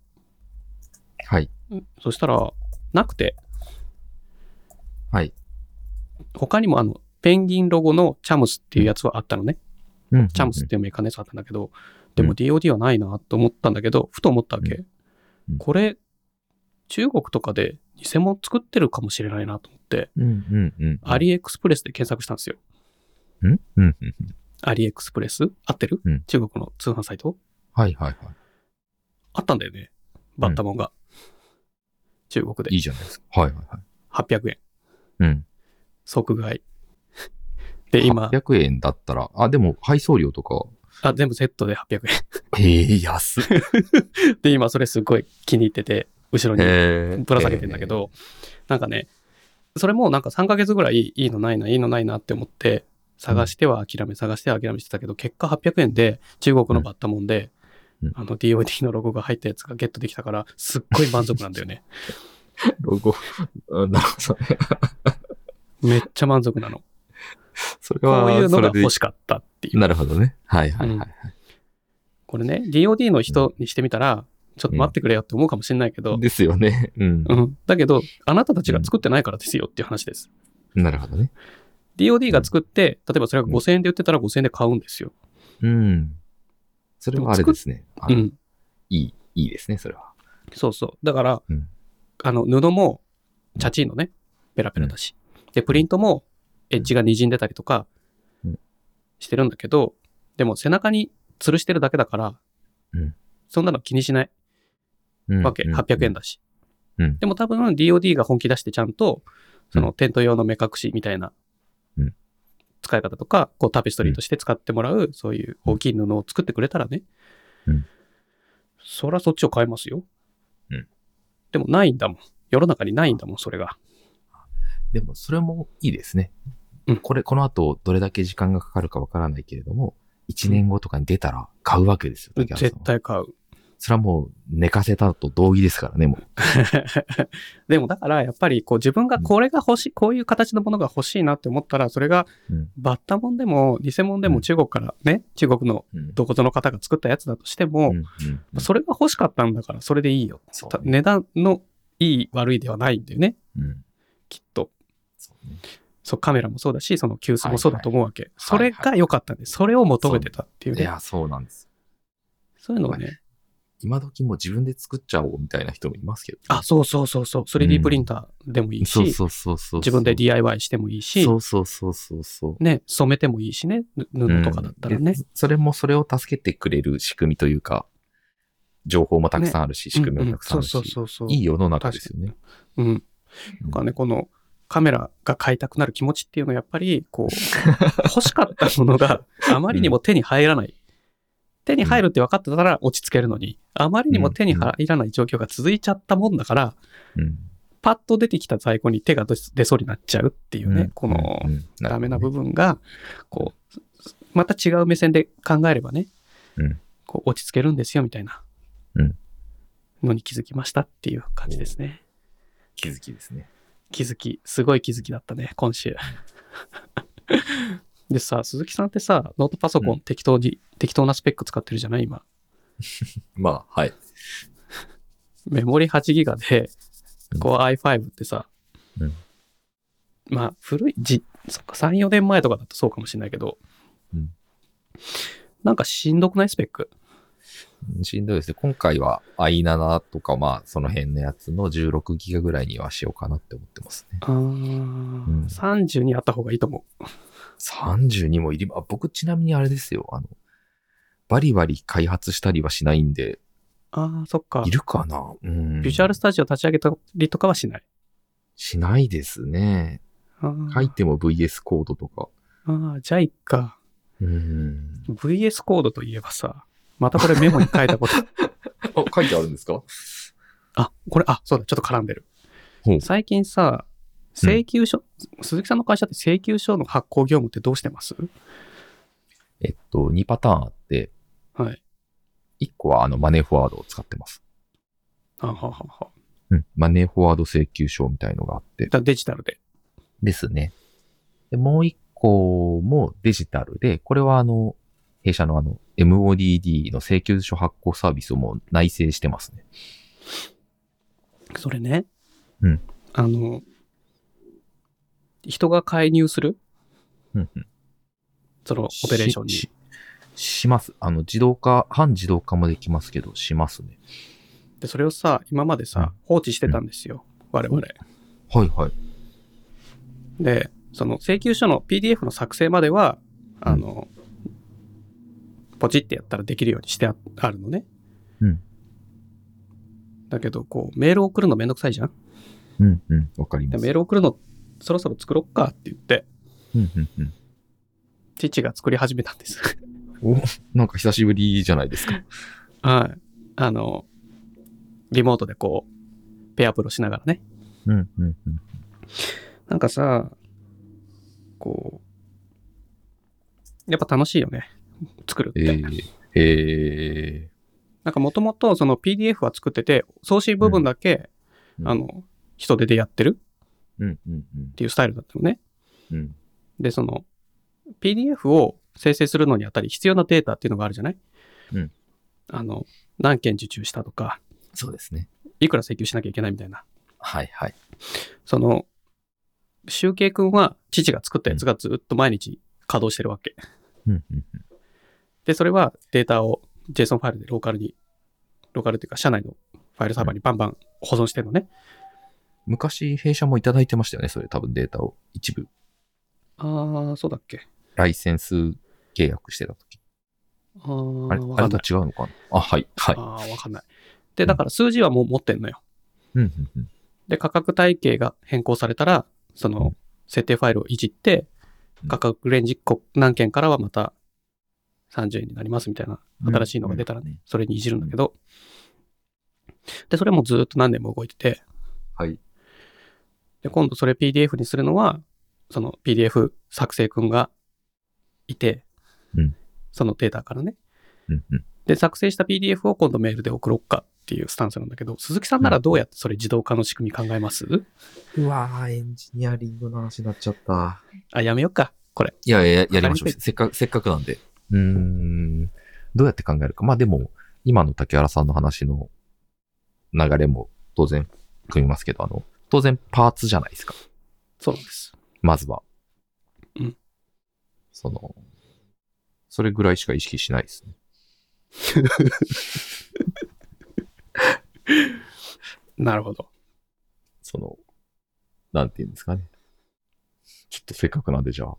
はい。そしたら、なくて、はい。他にもあの、ペンギンロゴのチャムスっていうやつはあったのね。うん。チャムスっていうメーカーのやつあったんだけど、でも DOD はないなと思ったんだけど、ふと思ったわけ。これ、中国とかで偽物作ってるかもしれないなと思って、うんうんうん。アリエクスプレスで検索したんですよ。うん？うんうん。アリエクスプレス？合ってる、うん中国の通販サイト？はいはいはあったんだよね。バッタモンが。中国でい。いいじゃないですか。はいはいはい。800円。うん。即買い。で、今、800円だったら、あ、でも配送料とか、あ、全部セットで800ええ安っ。円。で、今それすごい気に入ってて、後ろに。ぶら下げてんだけど、なんかね、それもなんか3ヶ月ぐらいいいのないな、いいのないなって思って、探しては諦め、探しては諦めしてたけど、結果800円で中国のバッタモンで、うんあの DOD のロゴが入ったやつがゲットできたから、すっごい満足なんだよね。ロゴ？あなるほどね。めっちゃ満足なの。それは、こういうのが欲しかったっていう。なるほどね。はいはいはいはい。これね、DOD の人にしてみたら、ちょっと待ってくれよって思うかもしれないけど、ですよね。うん。うん。だけど、あなたたちが作ってないからですよっていう話です。なるほどね。DOD が作って、例えばそれが5000円で売ってたら5000円で買うんですよ。うん。それはあれですね。うん。いい、いいですね、それは。そうそう。だから、うんあの、布も、チャチーのね、ペラペラだし。で、プリントも、エッジが滲んでたりとかうん、してるんだけど、でも背中に吊るしてるだけだから、うんそんなの気にしないうんわけ。800円だし。うんでも多分 DOD が本気出してちゃんと、そのテント用の目隠しみたいなうん使い方とか、こうタペストリーとして使ってもらう、そういう大きい布を作ってくれたらね、うんそりゃそっちを買いますよ。うんでもないんだもん。世の中にないんだもん、それが。でも、それもいいですね。うんこれ、この後、どれだけ時間がかかるかわからないけれども、1年後とかに出たら買うわけですよ。絶は。対買う。それはもう、寝かせたと同義ですからね、もう。でもだからやっぱりこう自分がこれが欲しい、こういう形のものが欲しいなって思ったら、それがうんバッタモンでも偽物でうんも中国からね、中国のうん。どこぞの方が作ったやつだとしても、うんうんうんそれが欲しかったんだからそれでいいよ。ね値段のいい悪いではないんだよね、うん。きっと。そうね。そうカメラもそうだし、その急須もそうだと思うわけ。はいそれが良かったんです。それを求めてたっていうね。いや、そうなんです。そういうのがね。今時もう自分で作っちゃおうみたいな人もいますけどね、あ、そうそうそうそう。3D プリンターでもいいし、そうそうそうそう。自分で DIY してもいいし、そうそうそうそうそう。ね、染めてもいいしね、ぬ布とかだったらねうん。でそれもそれを助けてくれる仕組みというか、情報もたくさんあるし、仕組みもたくさんあるし、うんうんそうそうそうそう。いい世の中ですよね。うん。なんかね、このカメラが買いたくなる気持ちっていうのはやっぱり、こう、欲しかったものがあまりにも手に入らない。手に入るって分かってたら落ち着けるのに、あまりにも手に入らない状況が続いちゃったもんだから、うん。パッと出てきた在庫に手が出出そうになっちゃうっていうね、うん。このうん。ダメな部分が、こう、また違う目線で考えればね、うん。こう落ち着けるんですよみたいなうん。のに気づきましたっていう感じですね。気づきですね。気づき、すごい気づきだったね、今週。でさ、鈴木さんってさ、ノートパソコうン適当に、適当なスペック使ってるじゃない？今。まあ、はい。メモリ8ギガで、Core i5 ってさ、うんまあ、古い、じ、そっか、3、4年前とかだとそうかもしれないけど、うんなんかしんどくないスペック？しんどいですね。今回は i7 とか、まあ、その辺のやつの16ギガぐらいにはしようかなって思ってますね。あー、ん30にあった方がいいと思う。32もいり、あ僕ちなみにあれですよ。あの、バリバリ開発したりはしないんで、ああ、そっかい。るかな？うん。ビジュアルスタジオ立ち上げたりとかはしない？しないですね。書いても VS コードとか。あー、じゃあいっか。うん。VS コードといえばさ、またこれメモに書いたこと。あ、書いてあるんですか？あ、これ、あ、そうだ、ちょっと絡んでる。最近さ、請求書、鈴木さんの会社って請求書の発行業務ってどうしてます？えっと、2パターンあって、はい。1個はあのマネーフォワードを使ってます。あははは。うん。マネーフォワード請求書みたいのがあって。だデジタルで？ですね。で、もう1個もデジタルで、これはあの、弊社のあの、MODD の請求書発行サービスをもう内製してますね。それね。うん。あの、人が介入する？うんうんそのオペレーションに。ししします。あの、自動化、半自動化もできますけど、しますね。で、それをさ、今までさ、放置してたんですよ。我々。はいはい。で、その請求書の PDF の作成までは、あの、ポチってやったらできるようにしてああるのね。うん。だけど、こう、メール送るのめんどくさいじゃん。うんうん。わかります。でメール送るのそろそろ作ろっかって言って、うんうんうん。父が作り始めたんです。お、なんか久しぶりじゃないですか。はい。あの、リモートでこう、ペアプロしながらね。うんうんうん。なんかさ、こう、やっぱ楽しいよね。作るって。えー、えなんかもともとその PDF は作ってて、送信部分だけ、うんあの、人手でやってるっていうスタイルだったのね。うん。うん。で、その、PDF を生成するのにあたり必要なデータっていうのがあるじゃない？うん。あの、何件受注したとか、そうですね。いくら請求しなきゃいけないみたいな。はいはい。その、集計君は父が作ったやつがずっと毎日稼働してるわけ。うんうんうん。で、それはデータを JSON ファイルでローカルに、ローカルっていうか社内のファイルサーバーにバンバン保存してるのね。昔、弊社もいただいてましたよね、それ多分データを一部。ああ、そうだっけ。ライセンス契約してた時。あーあれ、あれ。と違うのかな？あ、はい、はい。ああ、わかんない。で、だから数字はもう持ってんのよ。うんうんうん。で、価格体系が変更されたら、その設定ファイルをいじってう、ん価格レンジこ何件からはまた30円になりますみたいな新しいのが出たらね、それにいじるんだけど、で、それもずっと何年も動いてて、はい。で、今度それ PDF にするのは、その PDF 作成くんがいて、うんそのデータからね。うんうん。で、作成した PDF を今度メールで送ろうかっていうスタンスなんだけど、鈴木さんならどうやってそれ自動化の仕組み考えます、うわー、エンジニアリングの話になっちゃった。あ、やめよっか、これ。いやいや、やりましょう。せっかく、せっかくなんで。うーん。どうやって考えるか。まあでも、今の竹原さんの話の流れも当然組みますけど、あの、当然パーツじゃないですか。そうなんです。まずは。うん。その、それぐらいしか意識しないですね。なるほど。その、なんていうんですかね。ちょっとせっかくなんで、じゃあ、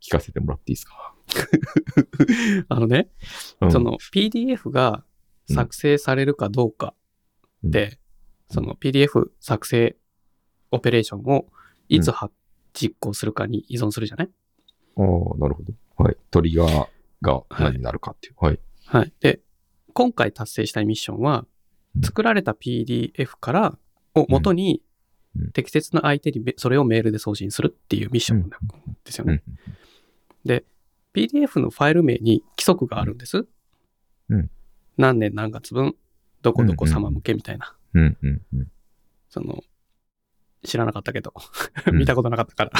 聞かせてもらっていいですか？あのね、うんそ、の PDF が作成されるかどうかで、その PDF 作成オペレーションをいつは実行するかに依存するじゃない、ああ、なるほど。はい。トリガーが何になるかっていう。はい。はい。で、今回達成したいミッションはう、ん作られた PDF からを元にうんうん適切な相手にめそれをメールで送信するっていうミッションなんですようんね。PDF のファイル名に規則があるんです。うん何年何月分、どこどこ様向けみたいな。うんうんうん。その、知らなかったけど、うん 見たことなかったから。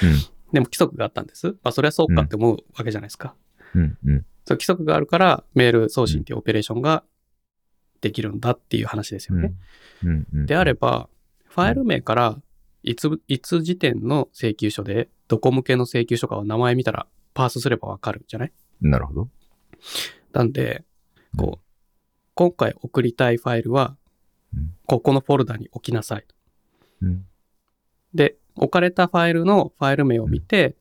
でも規則があったんです。まあそれはそうかって思うわけじゃないですか。うんうんうん。その規則があるからメール送信っていうオペレーションができるんだっていう話ですよね。うんうん。であれば、ファイル名からいつ、いつ時点の請求書で、どこ向けの請求書かは名前見たらパースすればわかるじゃない？なるほど。なんで、こう、今回送りたいファイルはうん、ここのフォルダに置きなさい。うん。で、置かれたファイルのファイル名を見て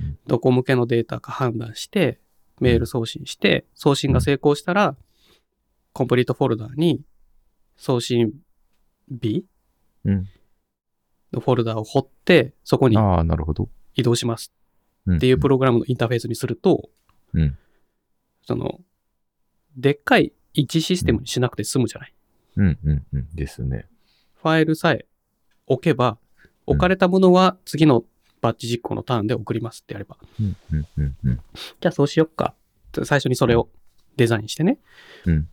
うん、どこ向けのデータか判断して、メール送信して、送信が成功したら、コンプリートフォルダに送信日うん。のフォルダを掘って、そこに。移動しますっっていうプログラムのインターフェースにすると、うん。その、でっかい1システムにしなくて済むじゃない。うんうんうん。ですね。ファイルさえ置けば、置かれたものは次のバッチ実行のターンで送りますってやれば。うんうんうんうん。じゃあそうしよっか。最初にそれをデザインしてね。うん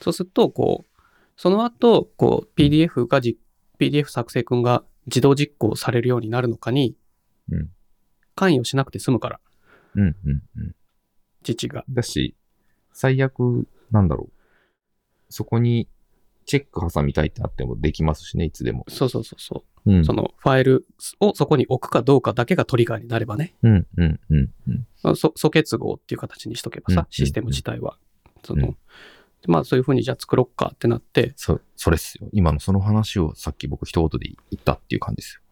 そうすると、こう、その後、こう、PDF がじ、PDF 作成くんが自動実行されるようになるのかにうん。関与しなくて済むから、うんうんうん。父が。だし、最悪、なんだろう。そこにチェック挟みたいってなってもできますしね、いつでも。そうそうそうそう。うんそのファイルをそこに置くかどうかだけがトリガーになればね、うん、うん、うん、うん。そ素結合っていう形にしとけばうんさ、システム自体は。そのうんでまあそういうふうにじゃあ作ろっかってなって、そ、それっすよ。今のその話をさっき僕一言で言ったっていう感じです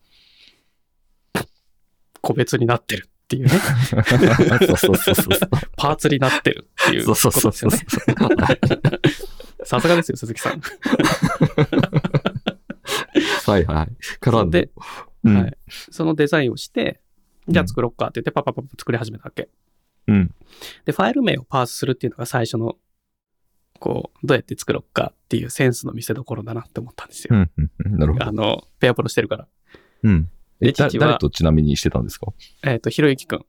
個別になってるっていうね、よ。そうそうそうそう。パーツになってるっていうそうことそうですよね。そうそう。はいさすがですよ、鈴木さん。はいはい。からので、うんはい。そのデザインをして、じゃあ作ろっかって言って、パパパパ作り始めたわけ。うん。で、ファイル名をパースするっていうのが最初の、こう、どうやって作ろっかっていうセンスの見せ所だなって思ったんですよ。うん。なるほどあ。の、ペアプロしてるから。うん。え、誰とちなみにしてたんですか？えっ、と、ひろゆきくん。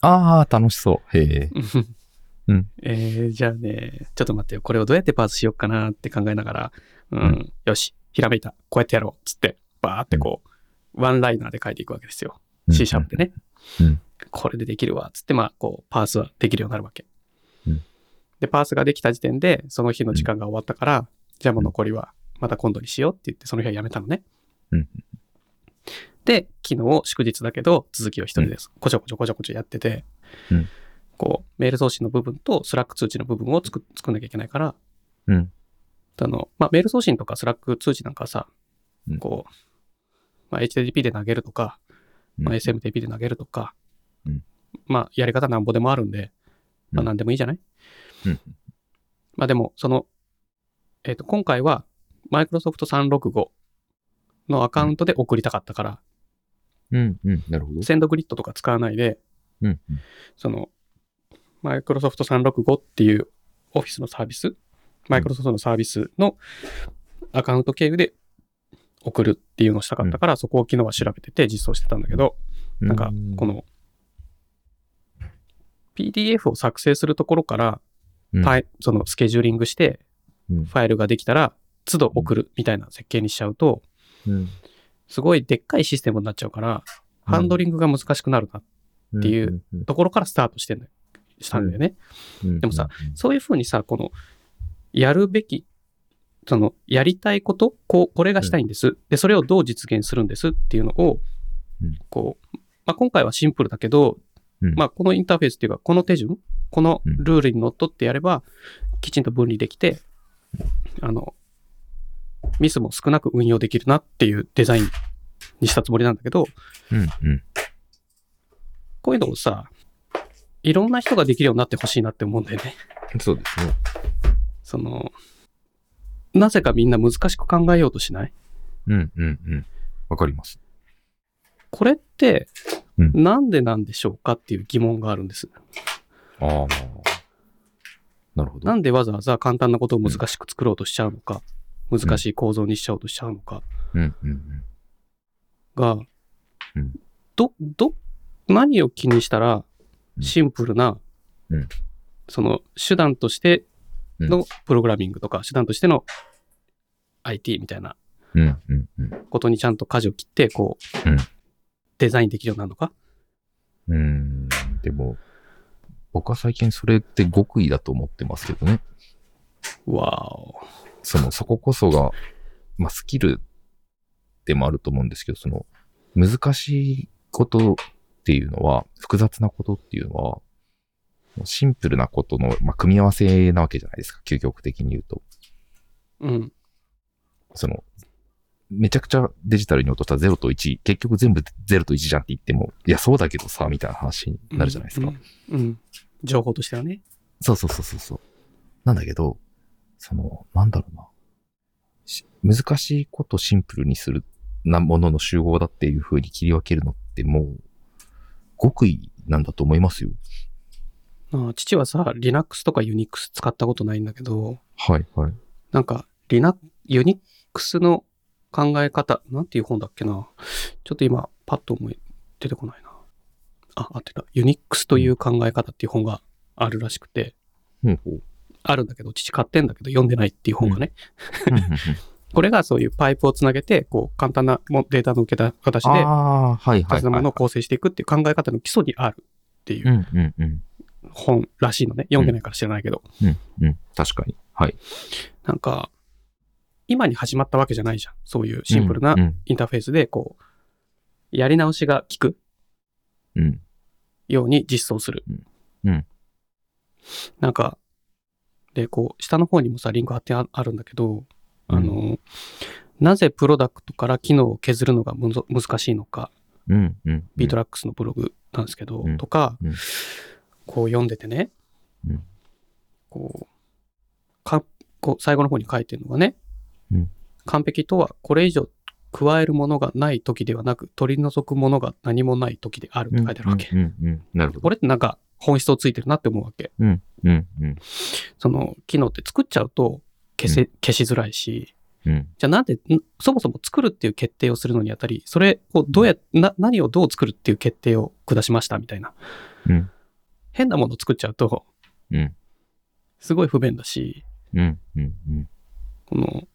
ああ、楽しそう。へえ。うんえー、じゃあね、ちょっと待ってよ。これをどうやってパースしようかなって考えながら、うん、うんよし、ひらめいた。こうやってやろう。つって、バーってこう、ワンライナーで書いていくわけですよ。C シャープでね。うんこれでできるわ。つって、まあ、こう、パースはできるようになるわけ。うんで、パースができた時点で、その日の時間が終わったから、じゃあもう残りは、また今度にしようって言って、その日はやめたのね。うんで、昨日祝日だけど、続きを一人です。こちょこちょこちょこちょやってて、うんこう、メール送信の部分と Slack 通知の部分を作作んなきゃいけないから、うん。あの、まあ、メール送信とか Slack 通知なんかさ、うんこう、まあ、HTTP で投げるとか、まあ、うん SMTP で投げるとか、うんまあ、やり方なんぼでもあるんで、まあ、うんなんでもいいじゃない、うんまあ、でも、その、えっ、と、今回は、Microsoft 365のアカウントで送りたかったから、うん。うん。なるほど。センドグリッドとか使わないで、うん。その、Microsoft 365っていうオフィスのサービス、Microsoft のサービスのアカウント経由で送るっていうのをしたかったから、そこを昨日は調べてて実装してたんだけど、うなんか、こ、の、PDF を作成するところから、うん。そのスケジューリングして、うん。ファイルができたら、都度送るみたいな設計にしちゃうと、うん。すごいでっかいシステムになっちゃうから、ハンドリングが難しくなるなっていうところからスタートしてんだよしたんだよね。うん、でもさ、そういうふうにさ、この、やるべき、その、やりたいこと、こう、これがしたいんです。で、それをどう実現するんですっていうのをうん、こう、まあ、今回はシンプルだけど、うん。まあ、このインターフェースっていうか、この手順、このルールにのっとってやれば、きちんと分離できて、あの、ミスも少なく運用できるなっていうデザインにしたつもりなんだけど、うん、うん。こういうのをさ、いろんな人ができるようになってほしいなって思うんだよね。そうですね。その、なぜかみんな難しく考えようとしない？うん、うん、うん。わかります。これってうん、なんでなんでしょうかっていう疑問があるんです。ああ。なるほど。なんでわざわざ簡単なことを難しく作ろうとしちゃうのか、難しい構造にしちゃおうとしちゃうのかうん、うん、がうん、ど、ど、何を気にしたらうんシンプルなうん、その手段としてうん。のプログラミングとか、手段としての IT みたいな。ことにちゃんと舵を切って、こううん、デザインできるようになるのか？うーん、でも、僕は最近それって極意だと思ってますけどね。わーお。その、そここそが、まあ、スキルでもあると思うんですけど、その、難しいことっていうのは、複雑なことっていうのは、シンプルなことの、まあ、組み合わせなわけじゃないですか、究極的に言うと。うん。その、めちゃくちゃデジタルに落とした0と1、結局全部0と1じゃんって言っても、いや、そうだけどさ、みたいな話になるじゃないですか。うん。うん情報としてはね。そうそうそうそうそう。なんだけど、その、なんだろうな。し難しいことシンプルにするなものの集合だっていう風に切り分けるのってもう、極意なんだと思いますよ。ああ父はさ、Linux とか Unix 使ったことないんだけど、はい、はい。なんか、Linux、Unix の考え方、なんていう本だっけな。ちょっと今、パッと思い、出てこないな。あ、合ってた。Unix という考え方っていう本があるらしくて、ほうほう。あるんだけど、父買ってんだけど、読んでないっていう本がね。うんこれがそういうパイプをつなげて、こう、簡単なもデータの受けた形で、ああ、はいはいはい。大切なものを構成していくっていう考え方の基礎にあるっていう。本らしいのね。読んでないから知らないけど。うんうん。確かに。はい。なんか、今に始まったわけじゃないじゃん。そういうシンプルなうん。インターフェースで、こう、やり直しが効くうん。ように実装する。うんうんなんか、で、こう、下の方にもさ、リンク貼ってああるんだけど、あの、なぜプロダクトから機能を削るのが難しいのか、うん。うん。 btrax のブログなんですけど、うんとか、うんこう読んでてね、うんこう、かこう最後の方に書いてるのがね、うん完璧とはこれ以上加えるものがない時ではなく、取り除くものが何もない時であるって書いてあるわけ。うん。うん。うんなるほど。これってなんか本質をついてるなって思うわけ。うん。うん。うん。その機能って作っちゃうと消せ、消しづらいし、うん。じゃあなんで、んそもそも作るっていう決定をするのにあたり、それをどうや、な、何をどう作るっていう決定を下しましたみたいな。うん。変なものを作っちゃうと、うん。すごい不便だし、うん。うん。うん。この、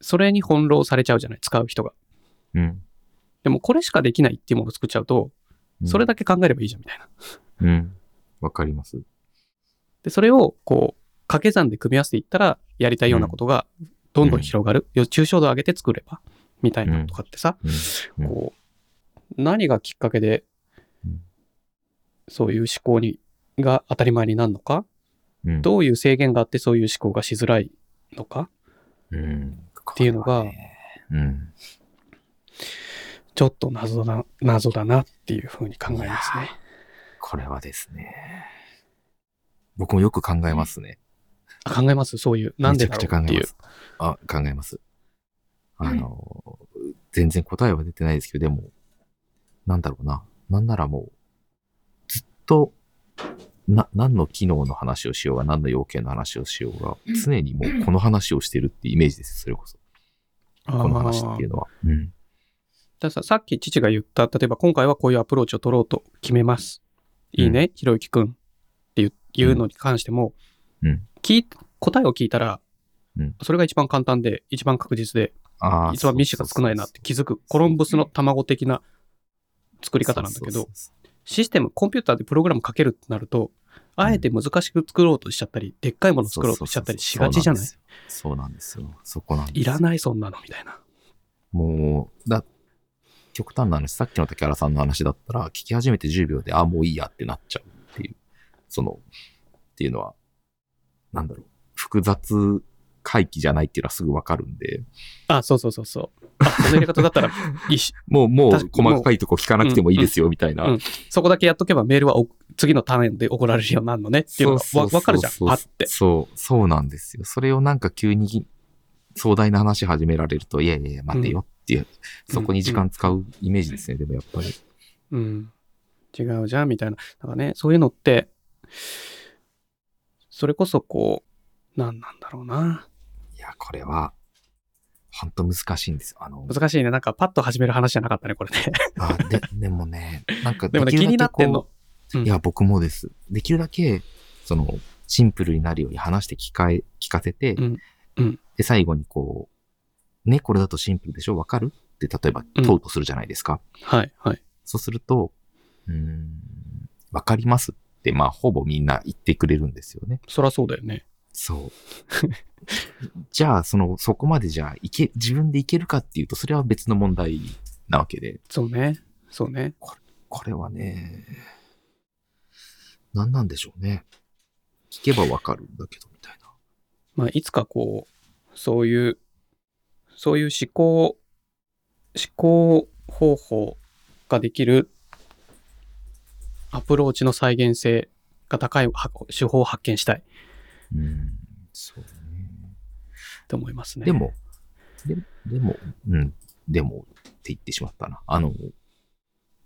それに翻弄されちゃうじゃない、使う人が。うん。でもこれしかできないっていうものを作っちゃうと、それだけ考えればいいじゃんみたいな。うん。わかります。で、それをこう、掛け算で組み合わせていったら、やりたいようなことがどんどん広がる。よ抽象度を上げて作れば、みたいなのとかってさ、うん。こう、何がきっかけでうん、そういう思考に、が当たり前になるのか、うん。どういう制限があってそういう思考がしづらいのか、うん。っていうのがうん。ちょっと謎だ、謎だなっていうふうに考えますね。これはですね。僕もよく考えますね。考えます？そういう、なんでだろう？っていう。ゃ考えます。あ、考えます。あの、全然答えは出てないですけど、でも、なんだろうな。なんならもう、ずっと、な、何の機能の話をしようが、何の要件の話をしようが、常にもうこの話をしてるってイメージです、それこそ。あこの話っていうのは。うん。だささっき父が言った、例えば今回はこういうアプローチを取ろうと決めます。いいね、ひろゆきくんっていういうのに関しても、うん聞い答えを聞いたら、うんそれが一番簡単で、一番確実で、ああ。一番ミッシュが少ないなって気づく、コロンブスの卵的な作り方なんだけどシステム、コンピューターでプログラムかけるってなると、あえて難しく作ろうとしちゃったり、でっかいもの作ろうとしちゃったりしがちじゃない？そうなんですよ。そこなんですよ。いらないそんなのみたいな。もう、だ、極端な話、さっきの竹原さんの話だったら、聞き始めて10秒で、あ、もういいやってなっちゃうっていう、その、っていうのは、なんだろう、複雑回帰じゃないっていうのはすぐわかるんで、あ、そうそうそうそう。あ、そのやり方だったらいいし、もう、もう、細かいとこ聞かなくてもいいですよ、みたいな。うんそこだけやっとけばメールはお次のターンで怒られるようになるのねっていうのがわわかるじゃん。あって。そう、そうなんですよ。それをなんか急に壮大な話始められると、いやいやいや、待てよっていう、そこに時間使うイメージですね、でもやっぱり。うん。違うじゃんみたいな。だからね、そういうのって、それこそこう、なんなんだろうな。いや、これは、本当難しいんですよ。あの、難しいね。なんかパッと始める話じゃなかったね、これね。あででもね、なんかでもね、気になってんのいや、僕もです。できるだけ、その、シンプルになるように話して聞かえ、聞かせて、うんうんで、最後にこう、ね、これだとシンプルでしょ？わかる？って、例えばうん問うとするじゃないですか。はい、はい。そうすると、うーん、わかります？って、まあ、ほぼみんな言ってくれるんですよね。そらそうだよね。そう。じゃあ、その、そこまでじゃあ、いけ、自分でいけるかっていうと、それは別の問題なわけで、そうね。そうね。これはね、何なんでしょうね。聞けばわかるんだけど、みたいな。まあ、いつかこう、そういう、そういう思考、思考方法ができるアプローチの再現性が高いは手法を発見したいうん、そうね。と思いますね。でも、ででも、うん、でもって言ってしまったな。あの、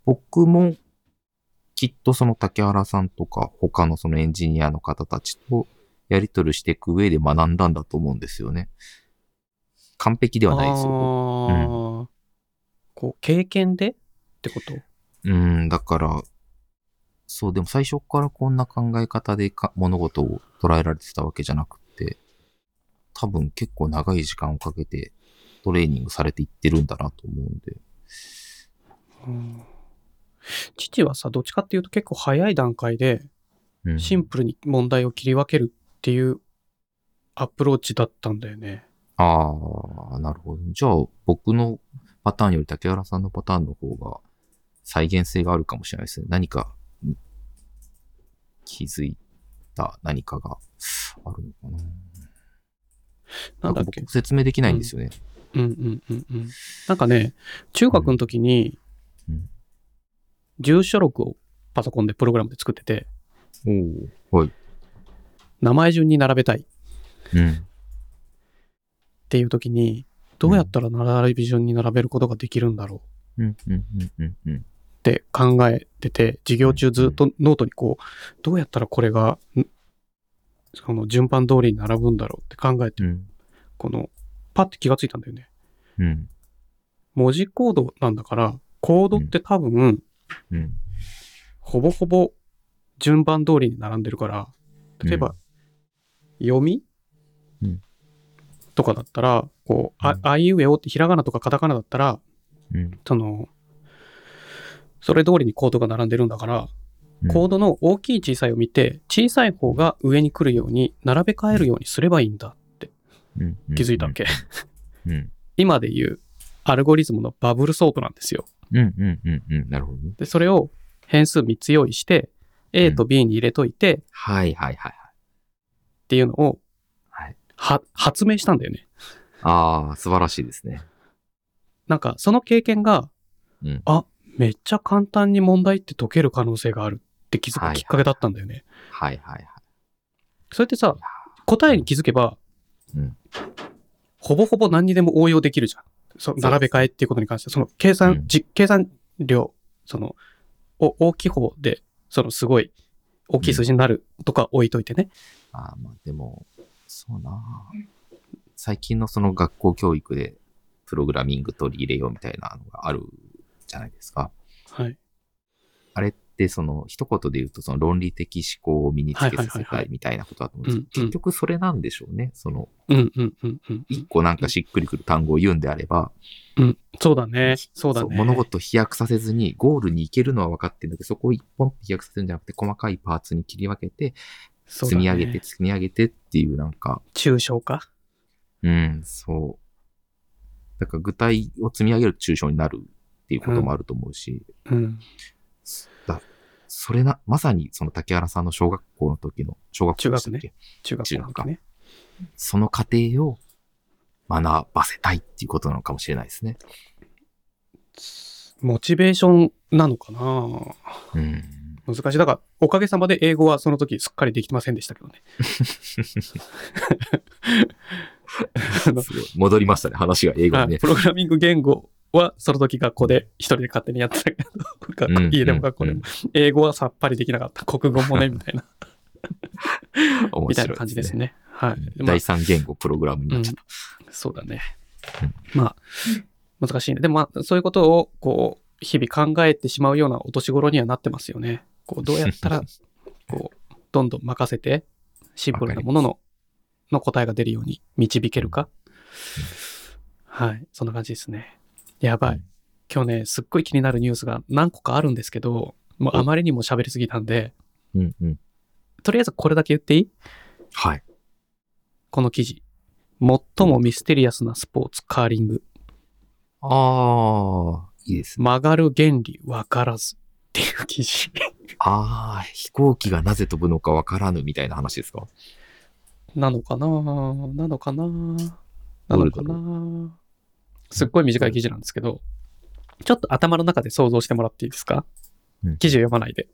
僕もきっとその竹原さんとか他のそのエンジニアの方たちとやり取りしていく上で学んだんだと思うんですよね。完璧ではないですよ。あーこう、経験でってこと？うん、だから、そう、でも最初からこんな考え方でか物事を捉えられてたわけじゃなくて、多分結構長い時間をかけてトレーニングされていってるんだなと思うんで。うん父はさ、どっちかっていうと結構早い段階でうん、シンプルに問題を切り分けるっていうアプローチだったんだよね。ああ、なるほど。じゃあ、僕のパターンより竹原さんのパターンの方が再現性があるかもしれないですね。何かに気づいた何かがあるのかな。なんだっけ？僕説明できないんですよね。うんうんうんうん。なんかね、中学の時にうん、住所録をパソコンでプログラムで作ってて、おはい。名前順に並べたいっうん。ていう時に、どうやったら並び順に並べることができるんだろううん、うん、うん、うん、うん。って考えてて、授業中ずっとノートにこう、どうやったらこれが、んその順番通りに並ぶんだろうって考えて、うん。この、パッて気がついたんだよね。うん。文字コードなんだから、コードって多分、うん。ほぼほぼ順番通りに並んでるから、例えば、読み、うんとかだったら、こう、あうんあいうえおってひらがなとかカタカナだったら、うん。その、それ通りにコードが並んでるんだから、コードの大きい小さいを見て、小さい方が上に来るように並べ替えるようにすればいいんだってうん気づいたわ。け。うん。今で言うアルゴリズムのバブルソートなんですよ。うん、うん、うん、うん。なるほどね。で、それを変数3つ用意して、A と B に入れといて、はい、はい、はい。っていうのを、はいは、発明したんだよね。ああ、素晴らしいですね。なんか、その経験が、うんあ、めっちゃ簡単に問題って解ける可能性があるって気づくきっかけだったんだよね。はい、はい、はい。それってさ、答えに気づけば、うんほぼほぼ何にでも応用できるじゃん。そ並べ替えっていうことに関しては、その計算、うんじ計算量、その、お大きい方で、そのすごい大きい数字になるとか置いといてね。ああ、まあでも、そうな最近のその学校教育でプログラミング取り入れようみたいなのがあるじゃないですか。はい。あれってその一言で言うとその論理的思考を身につけさせたいみたいなことだと思うんですけど、結局それなんでしょうね。そのうんうんうんうん。一個なんかしっくりくる単語を言うんであれば、うん。そうだね。そうだね。物事を飛躍させずにゴールに行けるのは分かってるんだけど、そこを一本飛躍させるんじゃなくて細かいパーツに切り分けて、積み上げて積み上げてっていうなんか、抽象化？うん、そう。だから具体を積み上げると抽象になるっていうこともあると思うし、うん。だそれな、まさにその竹原さんの小学校の時の、小学校でしたっけ、中学校の時ね。その過程を学ばせたいっていうことなのかもしれないですね。モチベーションなのかな？うん。難しい。だから、おかげさまで英語はその時すっかりできてませんでしたけどね。あのすごい戻りましたね、話が英語にね。あプログラミング言語はその時学校で一人で勝手にやってたけど、家でも学校でも、英語はさっぱりできなかった。国語もね、みたいな、みたいな感じです。ね。はい。まあ第三言語プログラムになっちゃった。そうだねうん。まあ、難しいね。でもまあ、そういうことを、こう、日々考えてしまうようなお年頃にはなってますよね。こう、どうやったら、こう、どんどん任せて、シンプルなものの、の答えが出るように導けるか。はい。そんな感じですね。やばい。うん今日ね、すっごい気になるニュースが何個かあるんですけど、もうあまりにも喋りすぎたんで、うんうん。とりあえずこれだけ言っていい？はい。この記事。最もミステリアスなスポーツ、カーリング。ああ、いいですね。曲がる原理わからずっていう記事。ああ、飛行機がなぜ飛ぶのかわからぬみたいな話ですか？なのかな？なのかな？なのかなすっごい短い記事なんですけど、ちょっと頭の中で想像してもらっていいですか、うん記事を読まないで。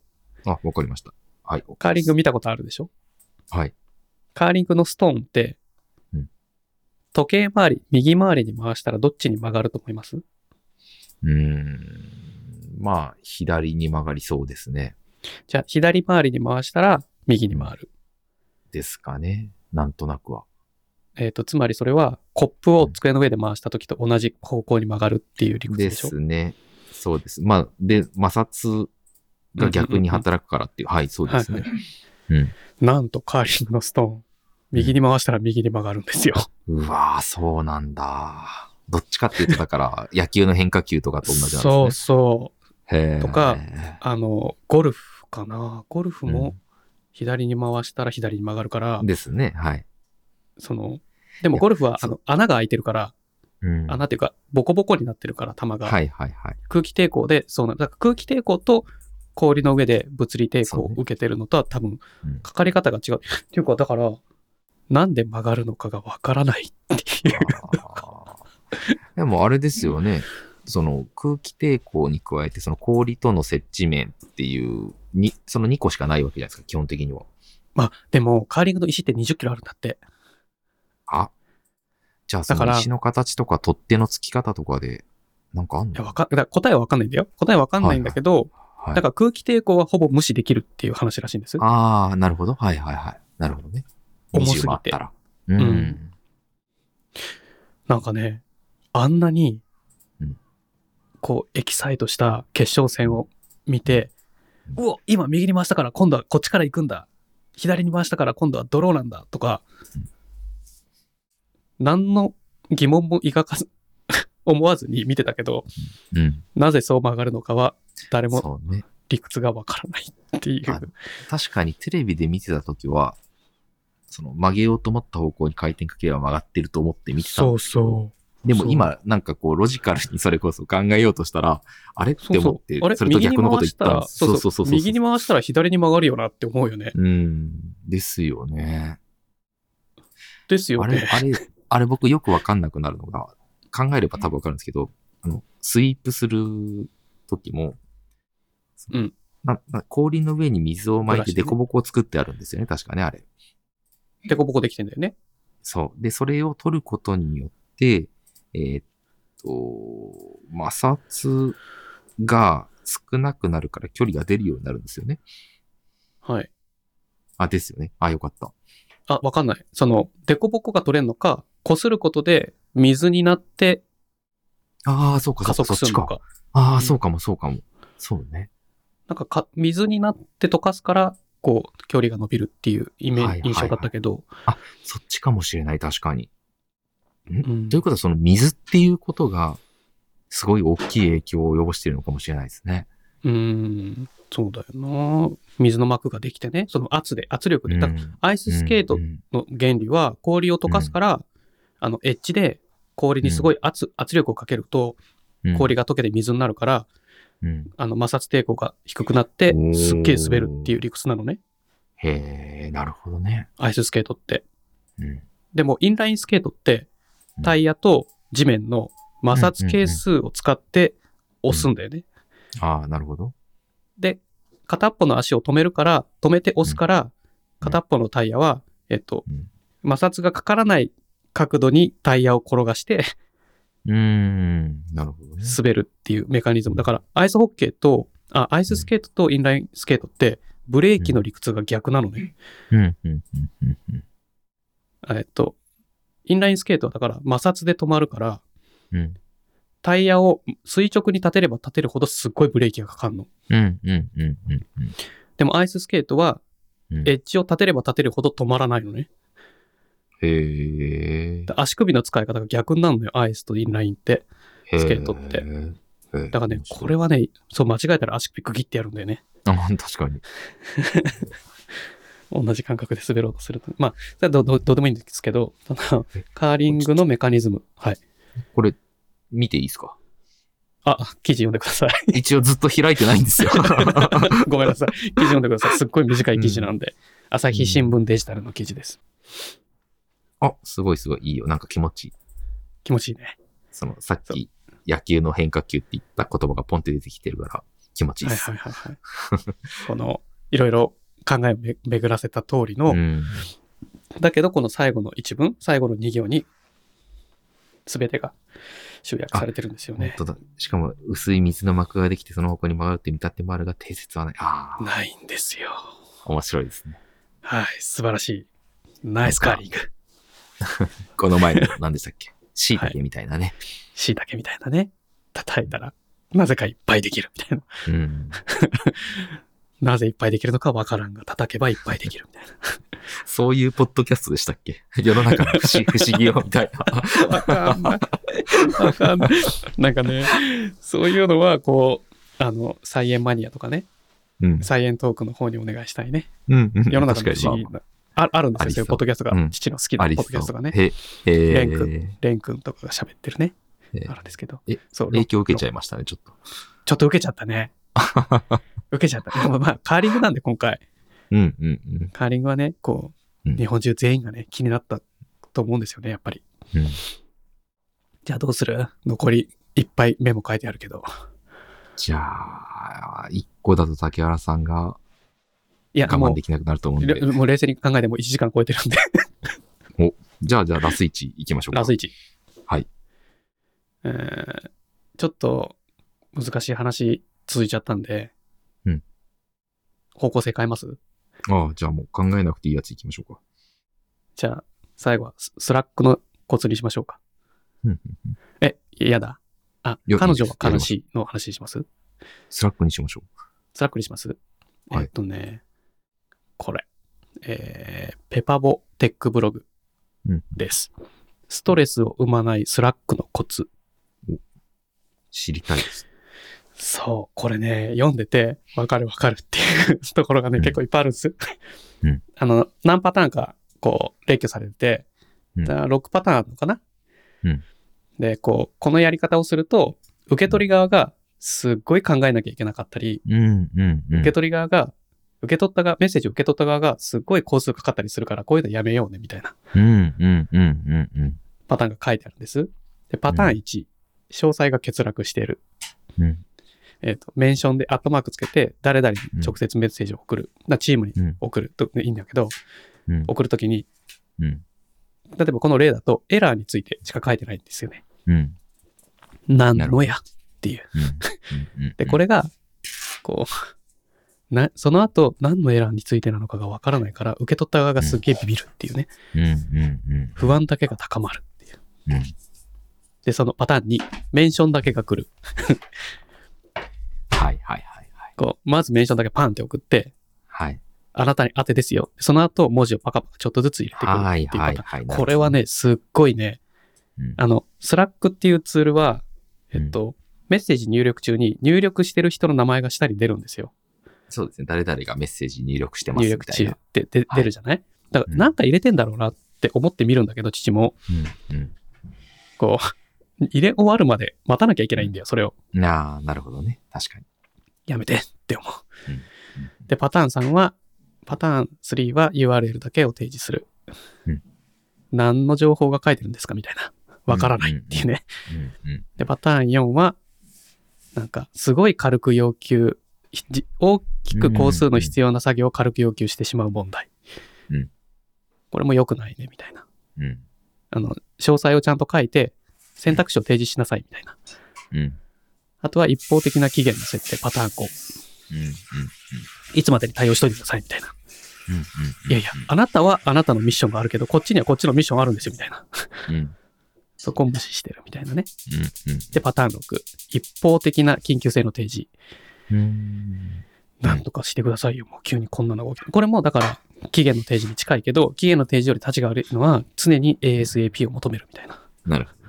あ、わかりました。はい。カーリング見たことあるでしょ？はい。カーリングのストーンって、うん時計回り、右回りに回したらどっちに曲がると思います？うーん。まあ、左に曲がりそうですね。じゃあ、左回りに回したら右に回る。ですかね。なんとなくは。えっ、と、つまりそれはコップを机の上で回した時と同じ方向に曲がるっていう理屈ででしょ？すね。そうです。まあ、で、摩擦が逆に働くからっていう。はい、そうですね。うん。なんとカーリングのストーン、右に回したら右に曲がるんですよ。うわぁ、そうなんだ。どっちかっていうと、だから、野球の変化球とかと同じなんですね。そうそう。へーとかあの、ゴルフかな。ゴルフもうん左に回したら左に曲がるから、ですね。はい。その、でもゴルフはあの穴が開いてるから、うん。穴っていうか、ボコボコになってるから、球が。はいはいはい。空気抵抗で、そうなる。だから空気抵抗と氷の上で物理抵抗を受けてるのとは多分うん、かかり方が違う。っていうか、だから、なんで曲がるのかがわからないっていう。でもあれですよね。その空気抵抗に加えて、その氷との接地面っていう、に、その2個しかないわけじゃないですか、基本的には。まあ、でも、カーリングの石って20キロあるんだって。あ、じゃあそだからの石の形とか取っ手の付き方とかで、なんかあんの？いや、わか、だから答えはわかんないんだよ。答えはわかんないんだけど、はいだから空気抵抗はほぼ無視できるっていう話らしいんです。ああ、なるほど。はいはいはい。なるほどね。重すぎて20もあったら。うん。うんなんかね、あんなにうん、こう、エキサイトした決勝戦を見て、うお、今右に回したから今度はこっちから行くんだ。左に回したから今度はドローなんだとか、何の疑問も抱かず、思わずに見てたけど、うん。なぜそう曲がるのかは誰もそうね。理屈がわからないっていう。あ確かにテレビで見てたときは、その曲げようと思った方向に回転かければ曲がってると思って見てたんそうそう。でも今、なんかこう、ロジカルにそれこそ考えようとしたら、あれって思って、それ？と逆のこと言ったら、そうそうそう右にも。回したら左に曲がるよなって思うよね。うん。ですよね。ですよあれ、ね。あれ、あれ僕よくわかんなくなるのが、考えれば多分わかるんですけど、あの、スイープする時も、うんなな氷の上に水を巻いてデコボコを作ってあるんですよね、確かね、あれ。デコボコできてんだよね。そう。で、それを取ることによって、えーっと、摩擦が少なくなるから距離が出るようになるんですよね。はい。あ、ですよね。あ、よかった。あ、わかんない。その、デコボコが取れるのか、擦ることで水になってああ、そうか、加そうか、そっちか。速するのか。ああ、うんそうかも、そうかも。そうね。なんかか、水になって溶かすから、こう、距離が伸びるっていうイメージ、印象だったけど、そっちかもしれない、確かに。ん？うんということは、その水っていうことが、すごい大きい影響を及ぼしているのかもしれないですね。うーん、そうだよな水の膜ができてね、その圧で、圧力で。だアイススケートの原理は、氷を溶かすから、あの、エッジで氷にすごい圧、圧力をかけると、うん氷が溶けて水になるから、うんあの、摩擦抵抗が低くなってすっげえ滑るっていう理屈なのね。へえ、なるほどね。アイススケートって。うん。でも、インラインスケートってうん、タイヤと地面の摩擦係数を使って押すんだよね。ああ、なるほど。で、片っぽの足を止めるから、止めて押すから、うん片っぽのタイヤは、えっとうん、摩擦がかからない角度にタイヤを転がしてうーん、なるほどね。滑るっていうメカニズム。だから、アイスホッケーと、あ、アイススケートとインラインスケートって、ブレーキの理屈が逆なのね。うん、うん、うん、うんうん。えっと、インラインスケートはだから摩擦で止まるから、うん、タイヤを垂直に立てれば立てるほどすっごいブレーキがかかるの。うん、うん、うん、うん。でもアイススケートは、うんエッジを立てれば立てるほど止まらないのね。へえ。で足首の使い方が逆になるのよ、アイスとインラインって。スケートって。だからね、これはね、そう間違えたら足首グギってやるんだよね。あ、確かに。同じ感覚で滑ろうとすると。まあ、それはどどどうでもいいんですけど、カーリングのメカニズム。はい。これ、見ていいですか？あ、記事読んでください。一応ずっと開いてないんですよ。ごめんなさい。記事読んでください。すっごい短い記事なんで。朝日新聞デジタルの記事です。あ、すごいすごいいいよ。なんか気持ちいい。気持ちいいね。その、さっき野球の変化球って言った言葉がポンって出てきてるから気持ちいいはいです。はいはいはい。この、いろいろ考えをめ巡らせた通りの、うん。だけどこの最後の一文、最後の2行に、すべてが集約されてるんですよね。しかも、薄い水の膜ができて、その方向に曲がるって見立ってもあるが、定説はない。ああ、ないんですよ。面白いですね。はい、素晴らしい。ナイスカーリング。この前の、何でしたっけ？椎茸みたいなね。椎茸みたいなね。叩いたら、なぜかいっぱいできるみたいな。うん。なぜいっぱいできるのかわからんが、叩けばいっぱいできるみたい そういうポッドキャストでしたっけ？世の中の不思不思議をみたいな。な。わかんない。わかんない。なんかね、そういうのは、こう、あの、サイエンマニアとかね、うん。サイエントークの方にお願いしたいね。うん。うん世の中の不思議なああるんですよ、そういうポッドキャストが。うん父の好きなポッドキャストがね。へ、えレン君ー、レン君とかが喋ってるね。えあるんですけど。えそう影響受けちゃいいましたね、ちょっと。ちょっと受けちゃったね。受けちゃった。でもまあ、カーリングなんで今回。うんうんうん。カーリングはね、こう、うん日本中全員がね、気になったと思うんですよね、やっぱり。うんじゃあどうする？残りいっぱいメモ書いてあるけど。じゃあ、一個だと竹原さんがいや、我も慢できなくなると思うんう、で。れもう冷静に考えても1時間超えてるんで、じゃあ、じゃあ、ラス1行きましょうか。ラス1。はい。えーちょっと難しい話続いちゃったんで、うん方向性変えます？ああ、じゃあもう考えなくていいやつ行きましょうか。じゃあ、最後はス Slack のコツにしましょうか。うんうんうんえ、嫌だ。あ、いや彼女は悲しいの話にします？ Slack にしましょ Slack にします、はいえっとね、これ。えー、ペパボテックブログうんです。ストレスを生まない Slack のコツ。う。知りたいです。そう、これね、読んでて、わかるわかるっていう ところがね、うん結構いっぱいあるんです。うんあの、何パターンか、こう、列挙されてて、うんだから6パターンあるのかな、うんで、こう、このやり方をすると、受け取り側がすっごい考えなきゃいけなかったり、うんうんうん。受け取り側が、受け取った側、メッセージを受け取った側がすっごい工数かかったりするから、こういうのやめようね、みたいなうんうんうんうんうん。パターンが書いてあるんです。で、パターン1、詳細が欠落している。うんえっ、と、メンションでアットマークつけて、誰々に直接メッセージを送る。なチームにうん送るといいんだけど、うん送るときに、うん例えばこの例だと、エラーについてしか書いてないんですよね。うんなんのや？っていう。うんうん。で、これが、こう、な、その後、何のエラーについてなのかがわからないから、受け取った側がすっげえビビるっていうね。うんうんうん不安だけが高まるっていう。うん。で、そのパターンに、メンションだけが来る。はいはいはいはい。こう、まずメンションだけパンって送って、はい。あなたに宛てですよ。その後、文字をパカパカちょっとずつ入れてくるはいっていうパターン。はいはい。これはね、すっごいね、うん、あの、 Slack っていうツールは、えっと、メッセージ入力中に入力してる人の名前が下に出るんですよ。そうですね。誰々がメッセージ入力してます入力中みたいな。ってではい出るじゃない？だから、うんなんか入れてんだろうなって思って見るんだけど、父も、うんこう、入れ終わるまで待たなきゃいけないんだよ、それを。うん。ああ、なるほどね。確かに。やめてって思う。うんで、パターン3は、パターン3は URL だけを提示する。うん何の情報が書いてるんですかみたいな。わからないっていうね。うんうん。で、パターン4は、なんか、すごい軽く要求、大きく工数の必要な作業を軽く要求してしまう問題。うんこれも良くないね、みたいな。うん。あの、詳細をちゃんと書いて、選択肢を提示しなさい、みたいな。うん。あとは一方的な期限の設定、パターン5。うん。うん。いつまでに対応しといてください、みたいな。うん。いやいや、あなたはあなたのミッションがあるけど、こっちにはこっちのミッションあるんですよ、みたいな。うん。うん。そこを無視してる、みたいなね。うん。で、パターン6。一方的な緊急性の提示。うん。なんとかしてくださいよ。もう急にこんなのが起きる。これもだから、期限の提示に近いけど、期限の提示より立ちが悪いのは、常に ASAP を求めるみたいな。なるほ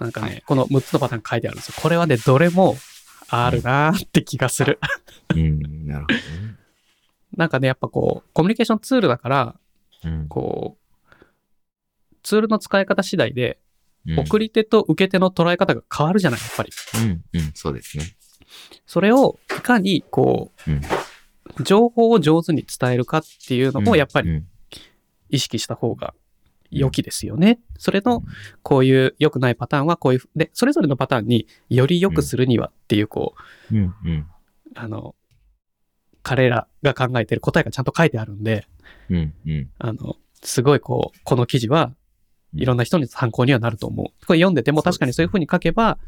なんかね、はいこの6つのパターン書いてあるんですよ。これはね、どれもあるなーって気がする。ど。うん。なるほどね。なんかね、やっぱこう、コミュニケーションツールだから、うん。こう、ツールの使い方次第で、うん送り手と受け手の捉え方が変わるじゃない、やっぱり。うん。うん。そうですね。それをいかにこうん。う、情報を上手に伝えるかっていうのもやっぱりうん。意識した方が良きですよね。それの、こういう良くないパターンはこういう、で、それぞれのパターンにより良くするにはっていう、こう、うん。うん。あの、彼らが考えてる答えがちゃんと書いてあるんで、うん。うん。あの、すごいこう、この記事は、いろんな人に参考にはなると思う。これ読んでても確かにそういう風に書けば、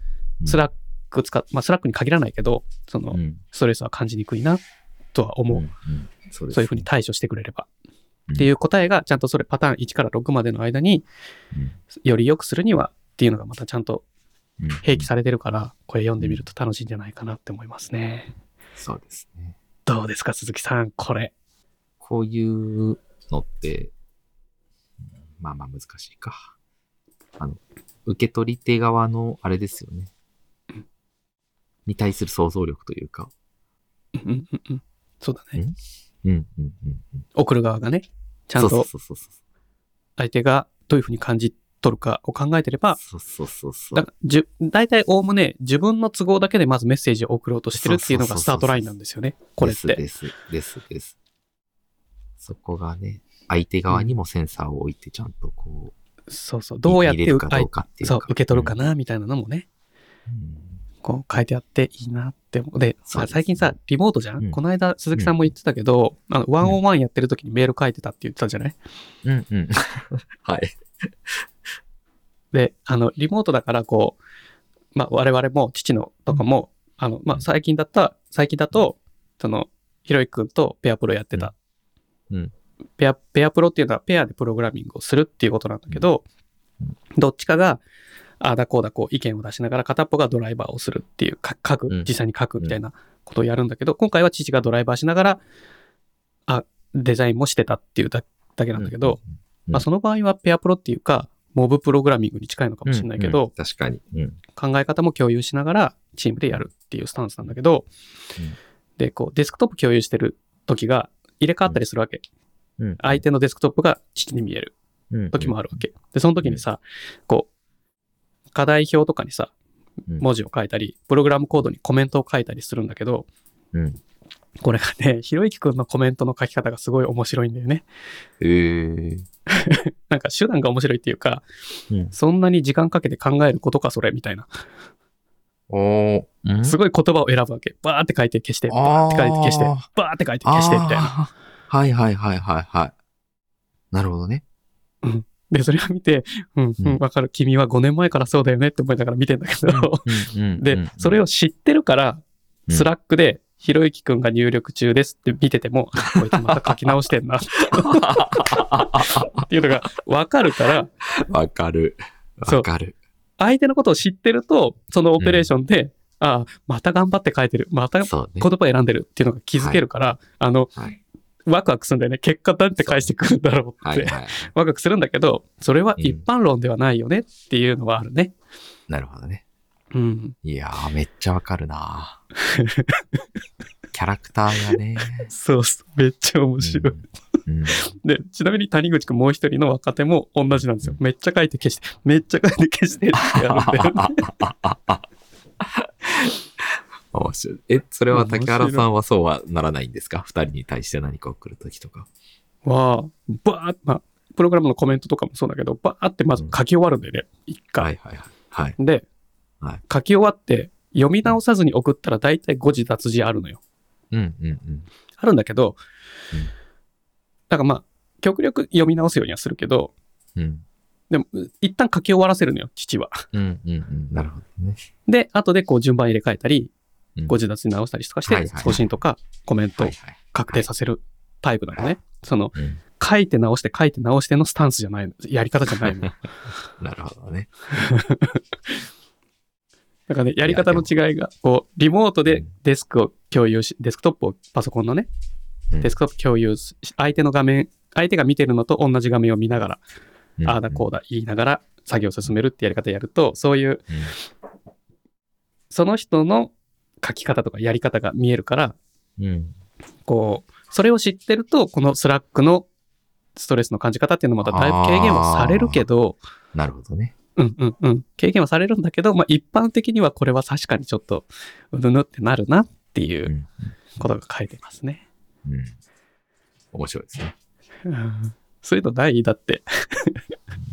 うん Slack 使っ、まあ Slack に限らないけど、そのう、ん。ストレスは感じにくいな、とは思う。うん。そうです。そういう風に対処してくれれば。うんっていう答えが、ちゃんとそれパターン1から6までの間に、より良くするにはっていうのがまたちゃんとうん。併記されてるから、これ読んでみると楽しいんじゃないかなって思いますね。そうですね。どうですか、鈴木さん、これ。こういうのって、まあまあ難しいか。あの、受け取り手側のあれですよね。に対する想像力というか。うんうんうんうんそうだね。うんうんうんうん。送る側がね。ちゃんと。相手がどういうふうに感じ取るかを考えてれば、そうそうそうそう。だじゅ大体おおむね自分の都合だけでまずメッセージを送ろうとしてるっていうのがスタートラインなんですよね。これって。です、です、です、です。そこがね、相手側にもセンサーを置いてちゃんとこそうそう。う、どうやって受け取るかなみたいなのもね、うん。こう書いてあっていいなって思う。で、あ最近さ、リモートじゃん、うん。この間鈴木さんも言ってたけど、あの、ワンオンワンやってる時にメール書いてたって言ってたじゃない？うん、うん。はい。で、あの、リモートだから、こう、まあ、我々も、父のとかも、あの、まあ、最近だった、最近だと、その、ひろゆきくんとペアプロやってた。うん。ペア、ペアプロっていうのは、ペアでプログラミングをするっていうことなんだけど、うん。どっちかが、ああだこうだこう意見を出しながら片っぽがドライバーをするっていう、か書く、うん。実際に書くみたいなことをやるんだけど、今回は父がドライバーしながら、あ、デザインもしてたっていうだだけなんだけど、うんまあ、その場合はペアプロっていうか、モブプログラミングに近いのかもしれないけど、うんうん。確かに。うん。考え方も共有しながらチームでやるっていうスタンスなんだけど、うん。で、こう、デスクトップ共有してる時が入れ替わったりするわけ。うん。相手のデスクトップが父に見えるうん。時もあるわけ。で、その時にさ、こう、課題表とかにさ、うん文字を書いたり、プログラムコードにコメントを書いたりするんだけど、うん。これがね、ひろゆきくんのコメントの書き方がすごい面白いんだよね。えー。なんか手段が面白いっていうか、うん。そんなに時間かけて考えることか、それ、みたいな。おー。ん？すごい言葉を選ぶわけ。バーって書いて消して、バーって書いて消してバーって書いて消して、みたいな。はいはいはいはいはい。なるほどね。で、それを見て、うん、ううんん、わかる。君は5年前からそうだよねって思いながら見てんだけど、で、それを、を知ってるから、うん Slack で、ひろゆきくんが入力中ですって見てても、あこいつまた書き直してんな っていうのがわかるから、わかる。わかる。相手のことを知ってると、そのオペレーションで、ああ、また頑張って書いてる。また言。葉選んでるっていうのが気づけるから、あの、はい。ワクワクするんだよね。結果だって返してくるんだろうって。はいはい。ワクワクするんだけど、それはうん一般論ではないよねっていうのはあるね。なるほどね。うん。いやー、めっちゃわかるな キャラクターがね。そうそう。めっちゃ面白い。うん。うんで、ちなみに谷口くんもう一人の若手も同じなんですよ。めっちゃ書いて消して、めっちゃ書いて消してってやるんだよね。面白い。え、それは竹原さんはそうはならないんですか？二人に対して何か送るときとか。は、バーッ、まあ、プログラムのコメントとかもそうだけど、バーってまず書き終わるんだよね。一回。はいはいはい。はい。で、はい書き終わって、読み直さずに送ったら大体誤字脱字あるのよ。うんうんうん。あるんだけど、うんだからまあ、極力読み直すようにはするけど、うん。でも、一旦書き終わらせるのよ、父は。うんうんうん。なるほどね。で、後でこう順番入れ替えたり、うん誤字脱字直したりとかして送信とかコメントを。確定させるタイプなのね。その、うん。書いて直して書いて直してのスタンスじゃないの。やり方じゃないの。なるほどね。だからね、やり方の違いが、こう、リモートでデスクを共有し、デスクトップをパソコンのね、うんデスクトップ共有し、相手の画面、相手が見てるのと同じ画面を見ながら、うんああだこうだ言いながら作業を進めるってやり方やると、そういう、その人の書き方とかやり方が見えるから、うん。うん。こう、それを知ってると、この Slack のストレスの感じ方っていうのもまただいぶ軽減はされるけど、なるほどね。うんうんうん。軽減はされるんだけど、まあ一般的にはこれは確かにちょっと、うぬぬってなるなっていううんことが書いてますね。うん。面白いですね。う んそういうのない？だって。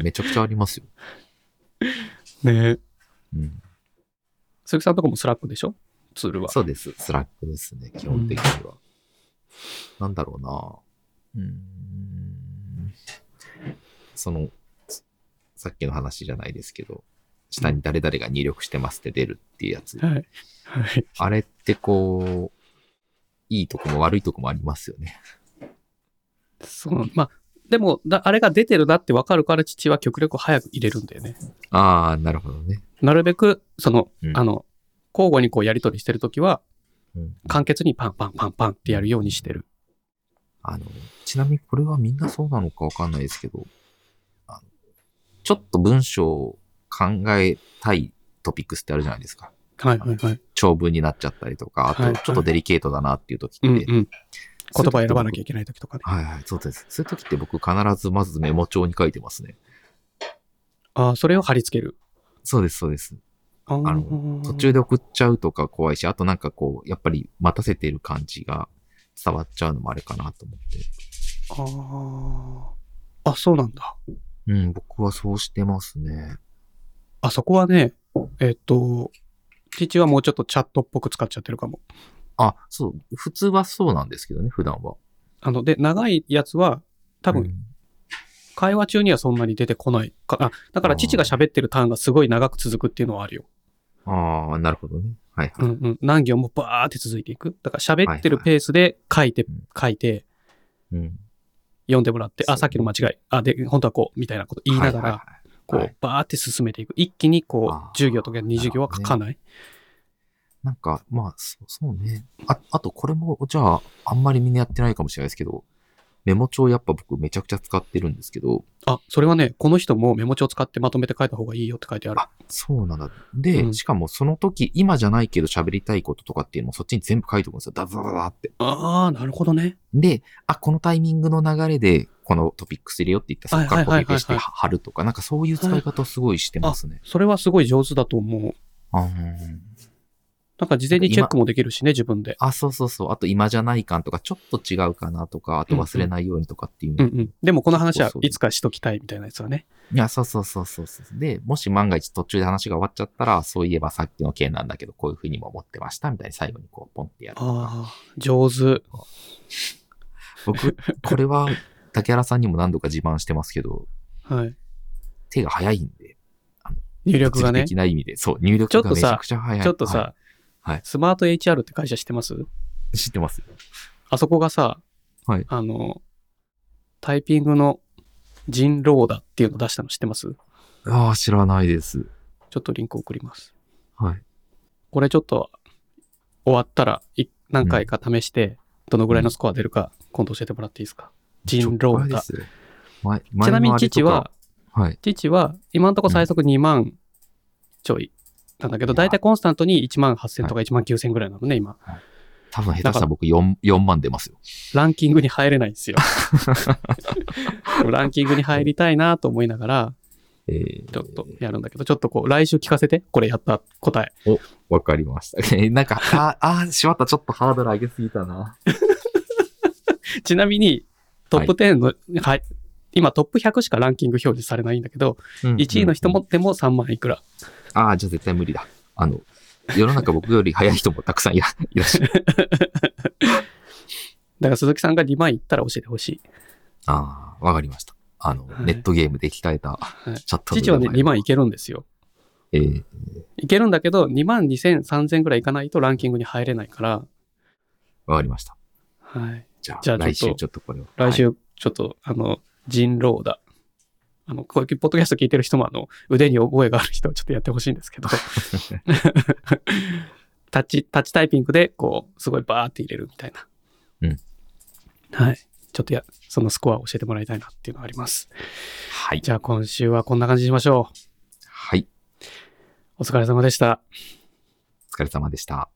めちゃくちゃありますよ。ねうん。鈴木さんとかも Slack でしょ？ツールは。そうです。 Slack ですね、基本的には。なんだろうなうーん。その、ささっきの話じゃないですけど、下に誰々が入力してますって出るっていうやつ。はい。はい。あれってこう、いいとこも悪いとこもありますよね。そう。まあ、でもだ、あれが出てるなって分かるから父は極力早く入れるんだよね。ああ、なるほどね。なるべく、その、うんあの、交互にこうやり取りしてるときは、うん簡潔にパンパンパンパンってやるようにしてる。あの、ちなみにこれはみんなそうなのかわかんないですけど、あのちょっと文章を考えたいトピックスってあるじゃないですか。はいはいはい。長文になっちゃったりとか、あはいとちょっとデリケートだなっていう時って、うんうん。言葉選ばなきゃいけない時とかね。はいはい、そうです。そういう時って僕必ずまずメモ帳に書いてますね。ああ、それを貼り付ける。そうです、そうです。ああの、途中で送っちゃうとか怖いし、あとなんかこう、やっぱり待たせてる感じが伝わっちゃうのもあれかなと思って。ああ。あ、そうなんだ。うん、僕はそうしてますね。あそこはね、えっと、父はもうちょっとチャットっぽく使っちゃってるかも。あ、そう、普通はそうなんですけどね、普段は。あの、で、長いやつは、多分、うん会話中にはそんなに出てこないか。あ、だから父が喋ってるターンがすごい長く続くっていうのはあるよ。ああ、なるほどね。はいはい。うんうん。何行もバーって続いていく。だから喋ってるペースで書いて、うん書いて、うん。読んでもらって、あ、さっきの間違い。あ、で、本当はこう、みたいなこと言いながら、こうはい、バーって進めていく。一気にこう、10行とか20行は書かない？なんか、まあ、そうそうね。あ、あとこれも、じゃあ、あんまりみんなやってないかもしれないですけど、メモ帳やっぱ僕めちゃくちゃ使ってるんですけど、あ、それはね、この人もメモ帳使ってまとめて書いた方がいいよって書いてある。あ、そうなんだ。で、うんしかもその時、今じゃないけど喋りたいこととかっていうのもそっちに全部書いておくんですよ。ダダダダって。ああ、なるほどね。で、あ、このタイミングの流れで、このトピックス入れよって言ったら、そこからコピペしてはいはいはいはい貼るとか、なんかそういう使い方をすごいしてますね。それはすごい上手だと思う。あーなんか事前にチェックもできるしね、自分で。あ、そうそうそう。あと今じゃない感とか、ちょっと違うかなとか、あと忘れないようにとかっていうの。うんうん。でもこの話はいつかしときたいみたいなやつはね。いや、そうそうそうそうそう。で、もし万が一途中で話が終わっちゃったら、そういえばさっきの件なんだけど、こういうふうにも思ってましたみたいに最後にこう、ポンってやる。ああ、上手。僕、これは竹原さんにも何度か自慢してますけど、はい。手が早いんで、入力がね。的な意味で、そう、入力がめちゃくちゃ早い。ちょっとさ、はいはいスマート HR って会社知ってます？知ってますよ。あそこがさ、はいあの、タイピングの人狼だっていうの出したの知ってます？ああ、知らないです。ちょっとリンク送ります。はい。これちょっと終わったらい何回か試して、どのぐらいのスコア出るか今度教えてもらっていいですか？人狼だ。です。前ちなみに父は、、はい。父は今のところ最速2万ちょいなんだけど、いやだいたいコンスタントに1万8000とか1万9000ぐらいなのね、今。多分下手したら僕 4, 4万出ますよ。ランキングに入れないんですよ。ランキングに入りたいなと思いながら、えーちょっとやるんだけど、ちょっとこう、来週聞かせて、これやった答え。わかりました。えーなんか、ああー、しまった。ちょっとハードル上げすぎたな。ちなみに、トップ10の、はい、今トップ100しかランキング表示されないんだけど、1位の人も。もでも3万いくら。ああ、じゃあ絶対無理だ。あの、世の中僕より早い人もたくさんいら っしゃる。だから鈴木さんが2万いったら教えてほしい。ああ、わかりました。あの、はいネットゲームで鍛えたはいチャット父はね、2万いけるんですよ。えーいけるんだけど、2万2000、3000ぐらいいかないとランキングに入れないから、わかりました。はい。じゃあ、じゃあちょっと来週ちょっとこれを。来週、ちょっと、あの、人狼だ。あの、こういうポッドキャスト聞いてる人も、あの、腕に覚えがある人はちょっとやってほしいんですけど、タッチ、タッチタイピングで、こう、すごいバーって入れるみたいな。うん。はい。ちょっとや、そのスコアを教えてもらいたいなっていうのがあります。はい。じゃあ今週はこんな感じにしましょはい。う。お疲れ様でした。お疲れ様でした。